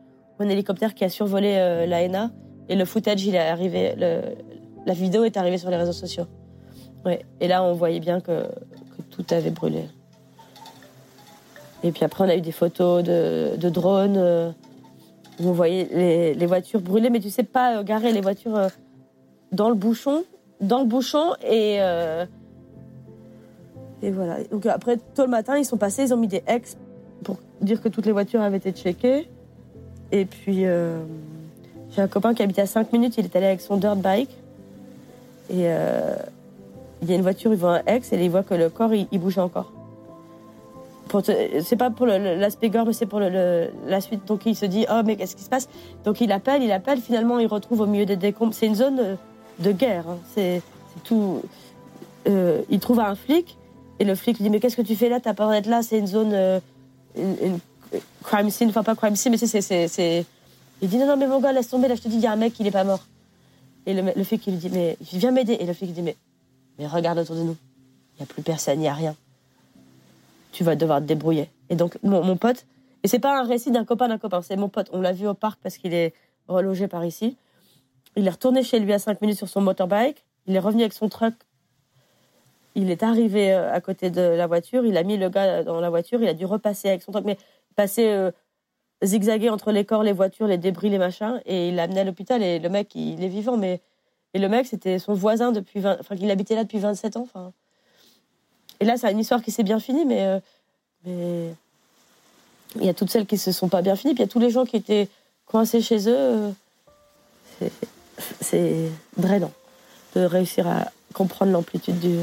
un hélicoptère qui a survolé euh, la. Et le footage, il est arrivé, la vidéo est arrivée sur les réseaux sociaux. Ouais. Et là, on voyait bien que, tout avait brûlé. Et puis après, on a eu des photos de, drones vous voyez les, les, voitures brûlées, mais tu sais pas euh, garer les voitures euh, dans le bouchon, dans le bouchon et euh, et voilà. Donc après tôt le matin, ils sont passés, ils ont mis des ex pour dire que toutes les voitures avaient été checkées. Et puis j'ai un copain qui habitait à 5 minutes, il est allé avec son dirt bike et il y a une voiture, il voit un ex et il voit que le corps il, il bougeait encore c'est pas pour l'aspect gore, mais c'est pour la suite. Donc il se dit, oh mais qu'est-ce qui se passe? Donc il appelle, il appelle. Finalement, il retrouve au milieu des décombres. C'est une zone de guerre. Hein. C'est tout. Euh, il trouve un flic et le flic lui dit, mais qu'est-ce que tu fais là? T'as peur d'être là? C'est une zone, euh, crime scene, enfin pas crime scene, mais c'est, Il dit non non mais mon gars laisse tomber. Là je te dis, il y a un mec, il est pas mort. Et le, le flic il dit, mais viens m'aider. Et le flic dit, mais mais regarde autour de nous. Il y a plus personne, il y a rien tu vas devoir te débrouiller. Et donc, mon, pote, et c'est pas un récit d'un copain d'un copain, c'est mon pote. On l'a vu au parc parce qu'il est relogé par ici. Il est retourné chez lui à 5 minutes sur son motorbike. Il est revenu avec son truck. Il est arrivé euh, à côté de la voiture. Il a mis le gars dans la voiture. Il a dû repasser avec son truck, mais passer euh, zigzaguer entre les corps, les voitures, les débris, les machins. Et il l'a amené à l'hôpital. Et le mec, il est vivant, mais et le mec, c'était son voisin depuis 20... enfin, il habitait là depuis 27 ans. Enfin, et là, c'est une histoire qui s'est bien finie, mais, euh, mais il y a toutes celles qui se sont pas bien finies. Puis il y a tous les gens qui étaient coincés chez eux. Euh, c'est drainant de réussir à comprendre l'amplitude du.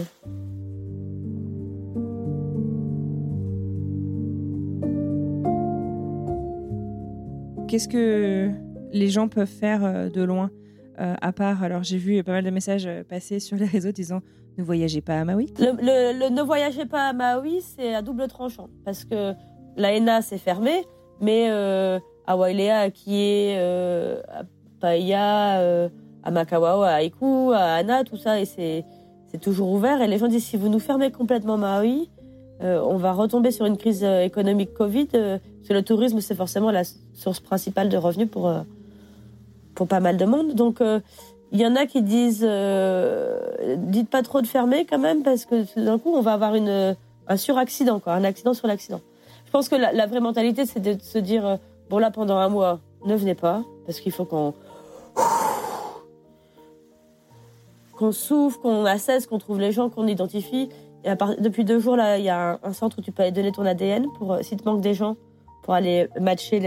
Qu'est-ce que les gens peuvent faire euh, de loin à part, alors j'ai vu pas mal de messages passer sur les réseaux disant ne voyagez pas à Maui le, Ne voyagez pas à Maui, c'est à double tranchant. Parce que la ENA, c'est fermé, mais euh, à Wailea, à Kie, euh, à Paia, euh, à Makawao, à Aiku, à Ana, tout ça, et c'est, toujours ouvert. Et les gens disent si vous nous fermez complètement Maui, euh, on va retomber sur une crise économique Covid. Parce que le tourisme, c'est forcément la source principale de revenus pour, pour pas mal de monde. Donc, il y en a qui disent euh, dites pas trop de fermer quand même parce que d'un coup on va avoir une un suraccident quoi, un accident sur l'accident. Je pense que la, vraie mentalité c'est de se dire euh, bon là pendant un mois ne venez pas parce qu'il faut qu'on qu'on souffle, qu'on assesse, qu'on trouve les gens, qu'on identifie. Depuis deux jours là il y a un, centre où tu peux aller donner ton ADN pour euh, si te manque des gens pour aller matcher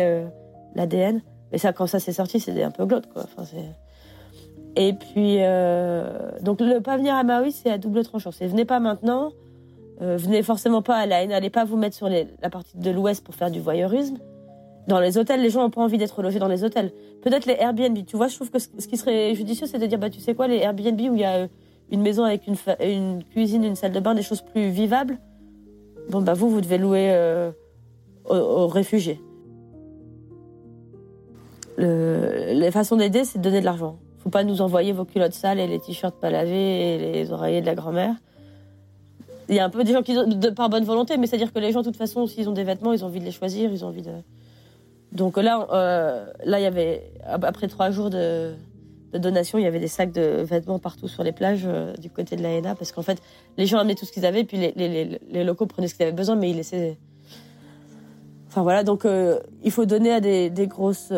l'ADN. Mais ça quand ça s'est sorti c'est un peu glauque quoi. Enfin et puis, euh, donc ne pas venir à Maui, c'est à double tranchant. C'est venez pas maintenant, euh, venez forcément pas à la n'allez pas vous mettre sur la partie de l'ouest pour faire du voyeurisme. Dans les hôtels, les gens n'ont pas envie d'être logés dans les hôtels. Peut-être les Airbnb. Tu vois, je trouve que ce qui serait judicieux, c'est de dire, bah tu sais quoi, les Airbnb où il y a euh, une maison avec une, une cuisine, une salle de bain, des choses plus vivables. Bon bah vous, vous devez louer aux, réfugiés. Le, les façons d'aider, c'est de donner de l'argent faut pas nous envoyer vos culottes sales et les t-shirts pas lavés et les oreillers de la grand-mère. Il y a un peu des gens qui, par bonne volonté, mais c'est-à-dire que les gens, de toute façon, s'ils ont des vêtements, ils ont envie de les choisir, ils ont envie de. Donc là, euh, là, il y avait après trois jours de, de donation, il y avait des sacs de vêtements partout sur les plages euh, du côté de la ENA, parce qu'en fait, les gens amenaient tout ce qu'ils avaient, puis les, locaux prenaient ce qu'ils avaient besoin, mais ils laissaient. Voilà, donc euh, il faut donner à des, des grosses,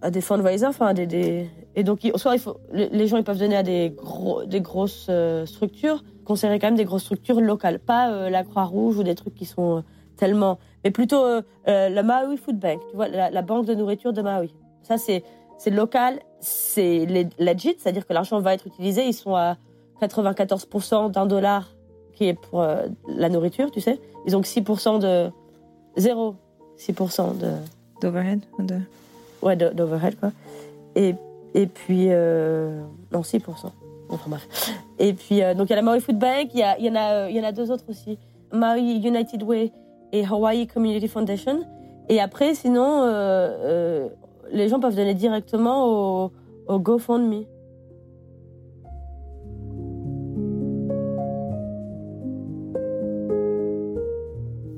à des fundraisers, enfin des, des, et donc, soit il faut, les gens ils peuvent donner à des, gros, des grosses euh, structures, conseiller quand même des grosses structures locales, pas euh, la Croix-Rouge ou des trucs qui sont euh, tellement, mais plutôt la Maui Food Bank, tu vois, la, banque de nourriture de Maui. Ça c'est c'est local, c'est legit, c'est-à-dire que l'argent va être utilisé. Ils sont à 94% d'un dollar qui est pour euh, la nourriture, tu sais. Ils ont que 6% de. 0, 6% de. D'overhead de... Ouais, d'overhead, quoi. Et, et puis. euh, non, 6%. Enfin bref. Et puis, euh, donc il y a la Maui Food Bank, il y, a, il y, en a, euh, il y en a deux autres aussi. Maui United Way et Hawaii Community Foundation. Et après, sinon, euh, les gens peuvent donner directement au, au GoFundMe.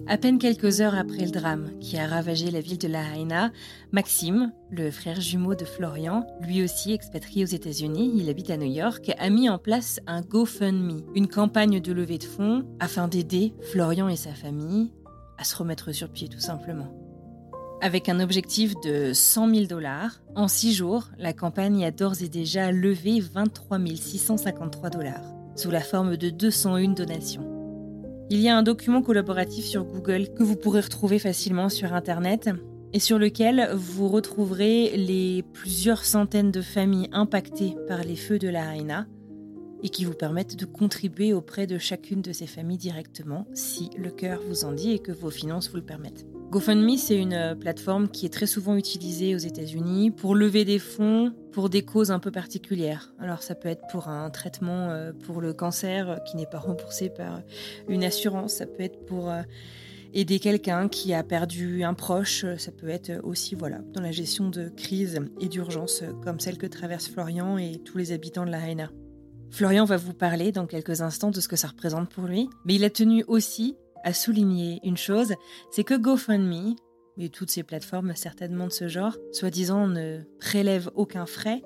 À peine quelques heures après le drame qui a ravagé la ville de La Haina, Maxime, le frère jumeau de Florian, lui aussi expatrié aux États-Unis, il habite à New York, a mis en place un GoFundMe, une campagne de levée de fonds afin d'aider Florian et sa famille à se remettre sur pied tout simplement. Avec un objectif de 100 000 dollars, en six jours, la campagne a d'ores et déjà levé 23 653 dollars, sous la forme de 201 donations. Il y a un document collaboratif sur Google que vous pourrez retrouver facilement sur Internet et sur lequel vous retrouverez les plusieurs centaines de familles impactées par les feux de la Haina et qui vous permettent de contribuer auprès de chacune de ces familles directement si le cœur vous en dit et que vos finances vous le permettent. GoFundMe, c'est une euh, plateforme qui est très souvent utilisée aux États-Unis pour lever des fonds pour des causes un peu particulières. Alors ça peut être pour un traitement euh, pour le cancer euh, qui n'est pas remboursé par une assurance, ça peut être pour aider quelqu'un qui a perdu un proche, ça peut être aussi voilà dans la gestion de crise et d'urgence euh, comme celle que traverse Florian et tous les habitants de la Haina. Florian va vous parler dans quelques instants de ce que ça représente pour lui, mais il a tenu aussi à souligner une chose, c'est que GoFundMe, et toutes ces plateformes certainement de ce genre, soi-disant ne prélèvent aucun frais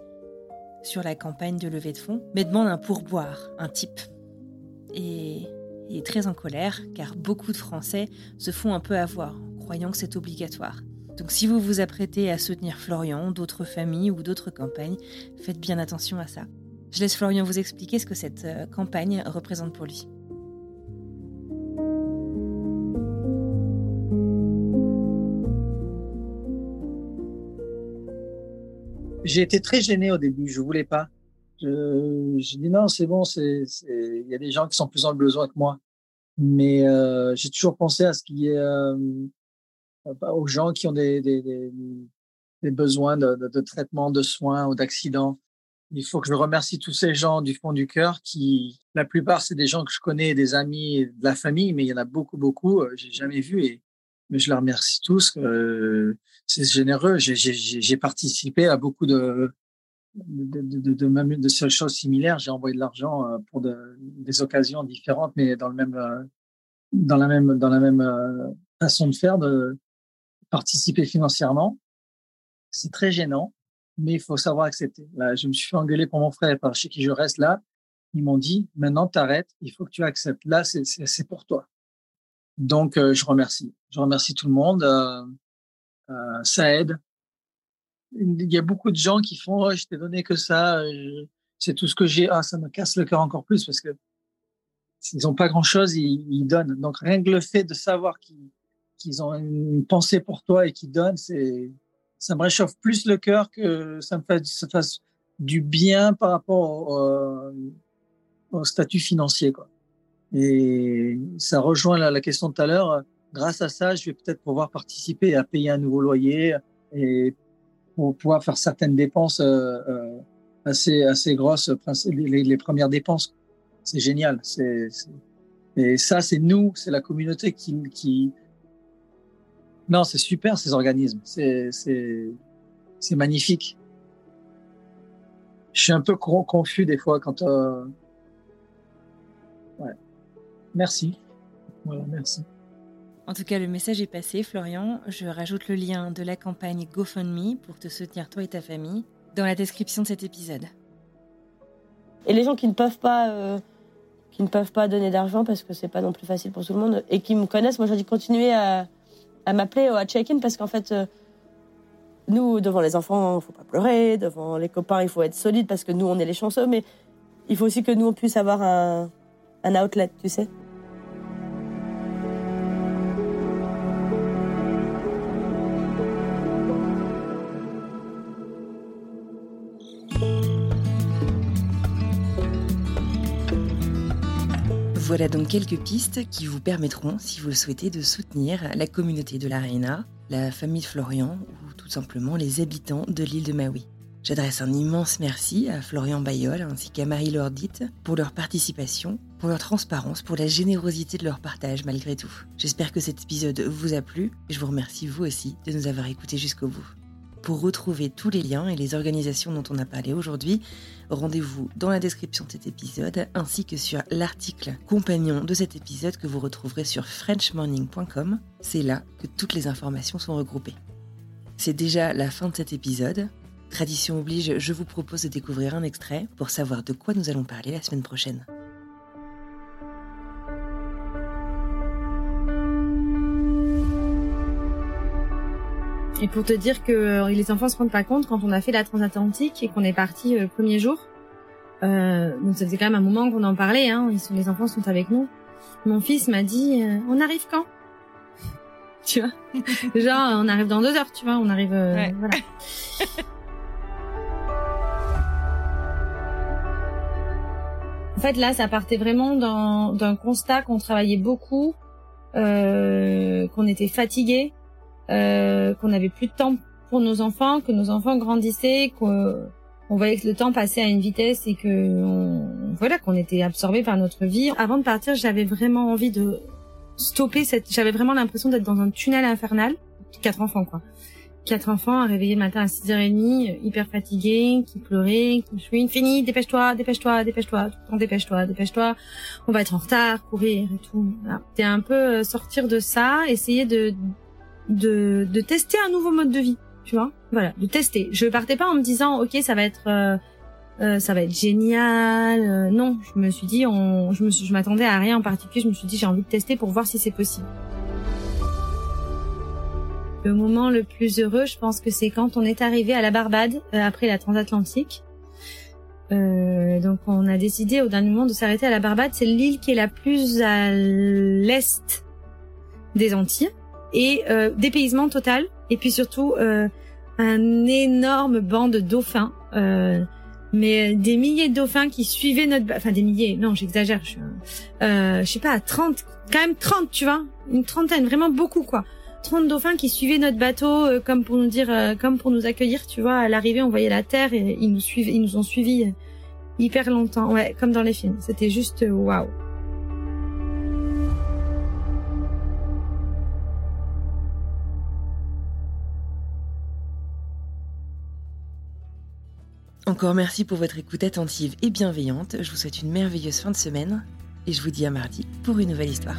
sur la campagne de levée de fonds, mais demandent un pourboire, un type. Et il est très en colère, car beaucoup de Français se font un peu avoir, croyant que c'est obligatoire. Donc si vous vous apprêtez à soutenir Florian, d'autres familles ou d'autres campagnes, faites bien attention à ça. Je laisse Florian vous expliquer ce que cette euh, campagne représente pour lui. J'ai été très gêné au début, je voulais pas. J'ai dit non, c'est bon, il y a des gens qui sont plus le besoin que moi. Mais euh, j'ai toujours pensé à ce qui est euh, aux gens qui ont des, besoins de traitement, de soins ou d'accidents. Il faut que je remercie tous ces gens du fond du cœur qui, la plupart, c'est des gens que je connais, des amis, de la famille, mais il y en a beaucoup, beaucoup, euh, j'ai jamais vu et mais je les remercie tous. Euh, c'est généreux. J'ai, participé à beaucoup de de, de, de, de, de choses similaires. J'ai envoyé de l'argent euh, pour de, des occasions différentes, mais dans le même euh, dans la même dans la même façon de faire, de participer financièrement. C'est très gênant, mais il faut savoir accepter. Là, je me suis fait engueuler pour mon frère par chez qui je reste là. Ils m'ont dit maintenant t'arrêtes, il faut que tu acceptes. Là, c'est pour toi. Donc, euh, je remercie. Je remercie tout le monde. Euh, euh, ça aide. Il y a beaucoup de gens qui font oh, je t'ai donné que ça, je- c'est tout ce que j'ai. Ah, ça me casse le cœur encore plus parce que s'ils n'ont pas grand chose, ils, ils donnent. Donc, rien que le fait de savoir qu'ils qu'ils ont une pensée pour toi et qu'ils donnent, c'est ça me réchauffe plus le cœur que ça me fasse, du bien par rapport au, statut financier. Quoi. Et ça rejoint la, question de tout à l'heure. Grâce à ça, je vais peut-être pouvoir participer à payer un nouveau loyer et pour pouvoir faire certaines dépenses euh, euh, assez assez grosses, les, premières dépenses. C'est génial. C'est- et ça, c'est nous, c'est la communauté qui qui. Non, c'est super ces organismes. C'est magnifique. Je suis un peu con- confus des fois quand. Euh... Ouais. Merci. Voilà, merci. En tout cas, le message est passé, Florian. Je rajoute le lien de la campagne GoFundMe pour te soutenir toi et ta famille dans la description de cet épisode. Et les gens qui ne peuvent pas, euh, qui ne peuvent pas donner d'argent parce que c'est pas non plus facile pour tout le monde et qui me connaissent, moi je dis continuer à, à m'appeler ou à check-in parce qu'en fait, euh, nous devant les enfants, il faut pas pleurer, devant les copains, il faut être solide parce que nous on est les chanceux, mais il faut aussi que nous on puisse avoir un, un outlet, tu sais. Voilà donc quelques pistes qui vous permettront, si vous le souhaitez, de soutenir la communauté de la Reina, la famille de Florian ou tout simplement les habitants de l'île de Maui. J'adresse un immense merci à Florian Bayol ainsi qu'à Marie Lordite pour leur participation, pour leur transparence, pour la générosité de leur partage malgré tout. J'espère que cet épisode vous a plu et je vous remercie vous aussi de nous avoir écoutés jusqu'au bout. Pour retrouver tous les liens et les organisations dont on a parlé aujourd'hui, rendez-vous dans la description de cet épisode ainsi que sur l'article compagnon de cet épisode que vous retrouverez sur frenchmorning.com. C'est là que toutes les informations sont regroupées. C'est déjà la fin de cet épisode. Tradition oblige, je vous propose de découvrir un extrait pour savoir de quoi nous allons parler la semaine prochaine. Et pour te dire que euh, les enfants se rendent pas compte quand on a fait la transatlantique et qu'on est parti euh, le premier jour. Euh, donc ça faisait quand même un moment qu'on en parlait. Hein, ils sont, les enfants sont avec nous. Mon fils m'a dit euh, "On arrive quand? Tu vois? Genre on arrive dans deux heures. Tu vois On arrive. Euh, Ouais. Voilà. En fait, là, ça partait vraiment d'un d'un constat qu'on travaillait beaucoup, euh, qu'on était fatigué, euh, qu'on n'avait plus de temps pour nos enfants, que nos enfants grandissaient, qu'on on voyait que le temps passait à une vitesse et que voilà qu'on était absorbé par notre vie. Avant de partir, j'avais vraiment envie de stopper cette. J'avais vraiment l'impression d'être dans un tunnel infernal. Quatre enfants quoi. Quatre enfants à réveiller le matin à 6h30, hyper fatigués, qui pleuraient, qui chouinent. Fini, dépêche-toi, dépêche-toi, dépêche-toi, tout dépêche-toi, dépêche-toi. On va être en retard, courir et tout. Voilà. C'était un peu euh, sortir de ça, essayer de de, de tester un nouveau mode de vie, tu vois. Voilà, de tester. Je partais pas en me disant ok ça va être euh, euh, ça va être génial. Euh, non, je me suis dit on, je me je m'attendais à rien en particulier. Je me suis dit j'ai envie de tester pour voir si c'est possible. Le moment le plus heureux, je pense que c'est quand on est arrivé à la Barbade euh, après la transatlantique. Euh, donc on a décidé au dernier moment de s'arrêter à la Barbade. C'est l'île qui est la plus à l'est des Antilles et euh, dépaysement total. Et puis surtout euh, un énorme banc de dauphins, euh, mais des milliers de dauphins qui suivaient notre, enfin des milliers, non j'exagère, je, euh, je sais pas, 30, quand même 30, tu vois, une trentaine, vraiment beaucoup quoi. 30 dauphins qui suivaient notre bateau euh, comme pour nous dire, euh, comme pour nous accueillir, tu vois, à l'arrivée on voyait la terre et ils nous suivaient, ils nous ont suivis euh, hyper longtemps, ouais, comme dans les films. C'était juste euh, waouh. Encore merci pour votre écoute attentive et bienveillante. Je vous souhaite une merveilleuse fin de semaine et je vous dis à mardi pour une nouvelle histoire.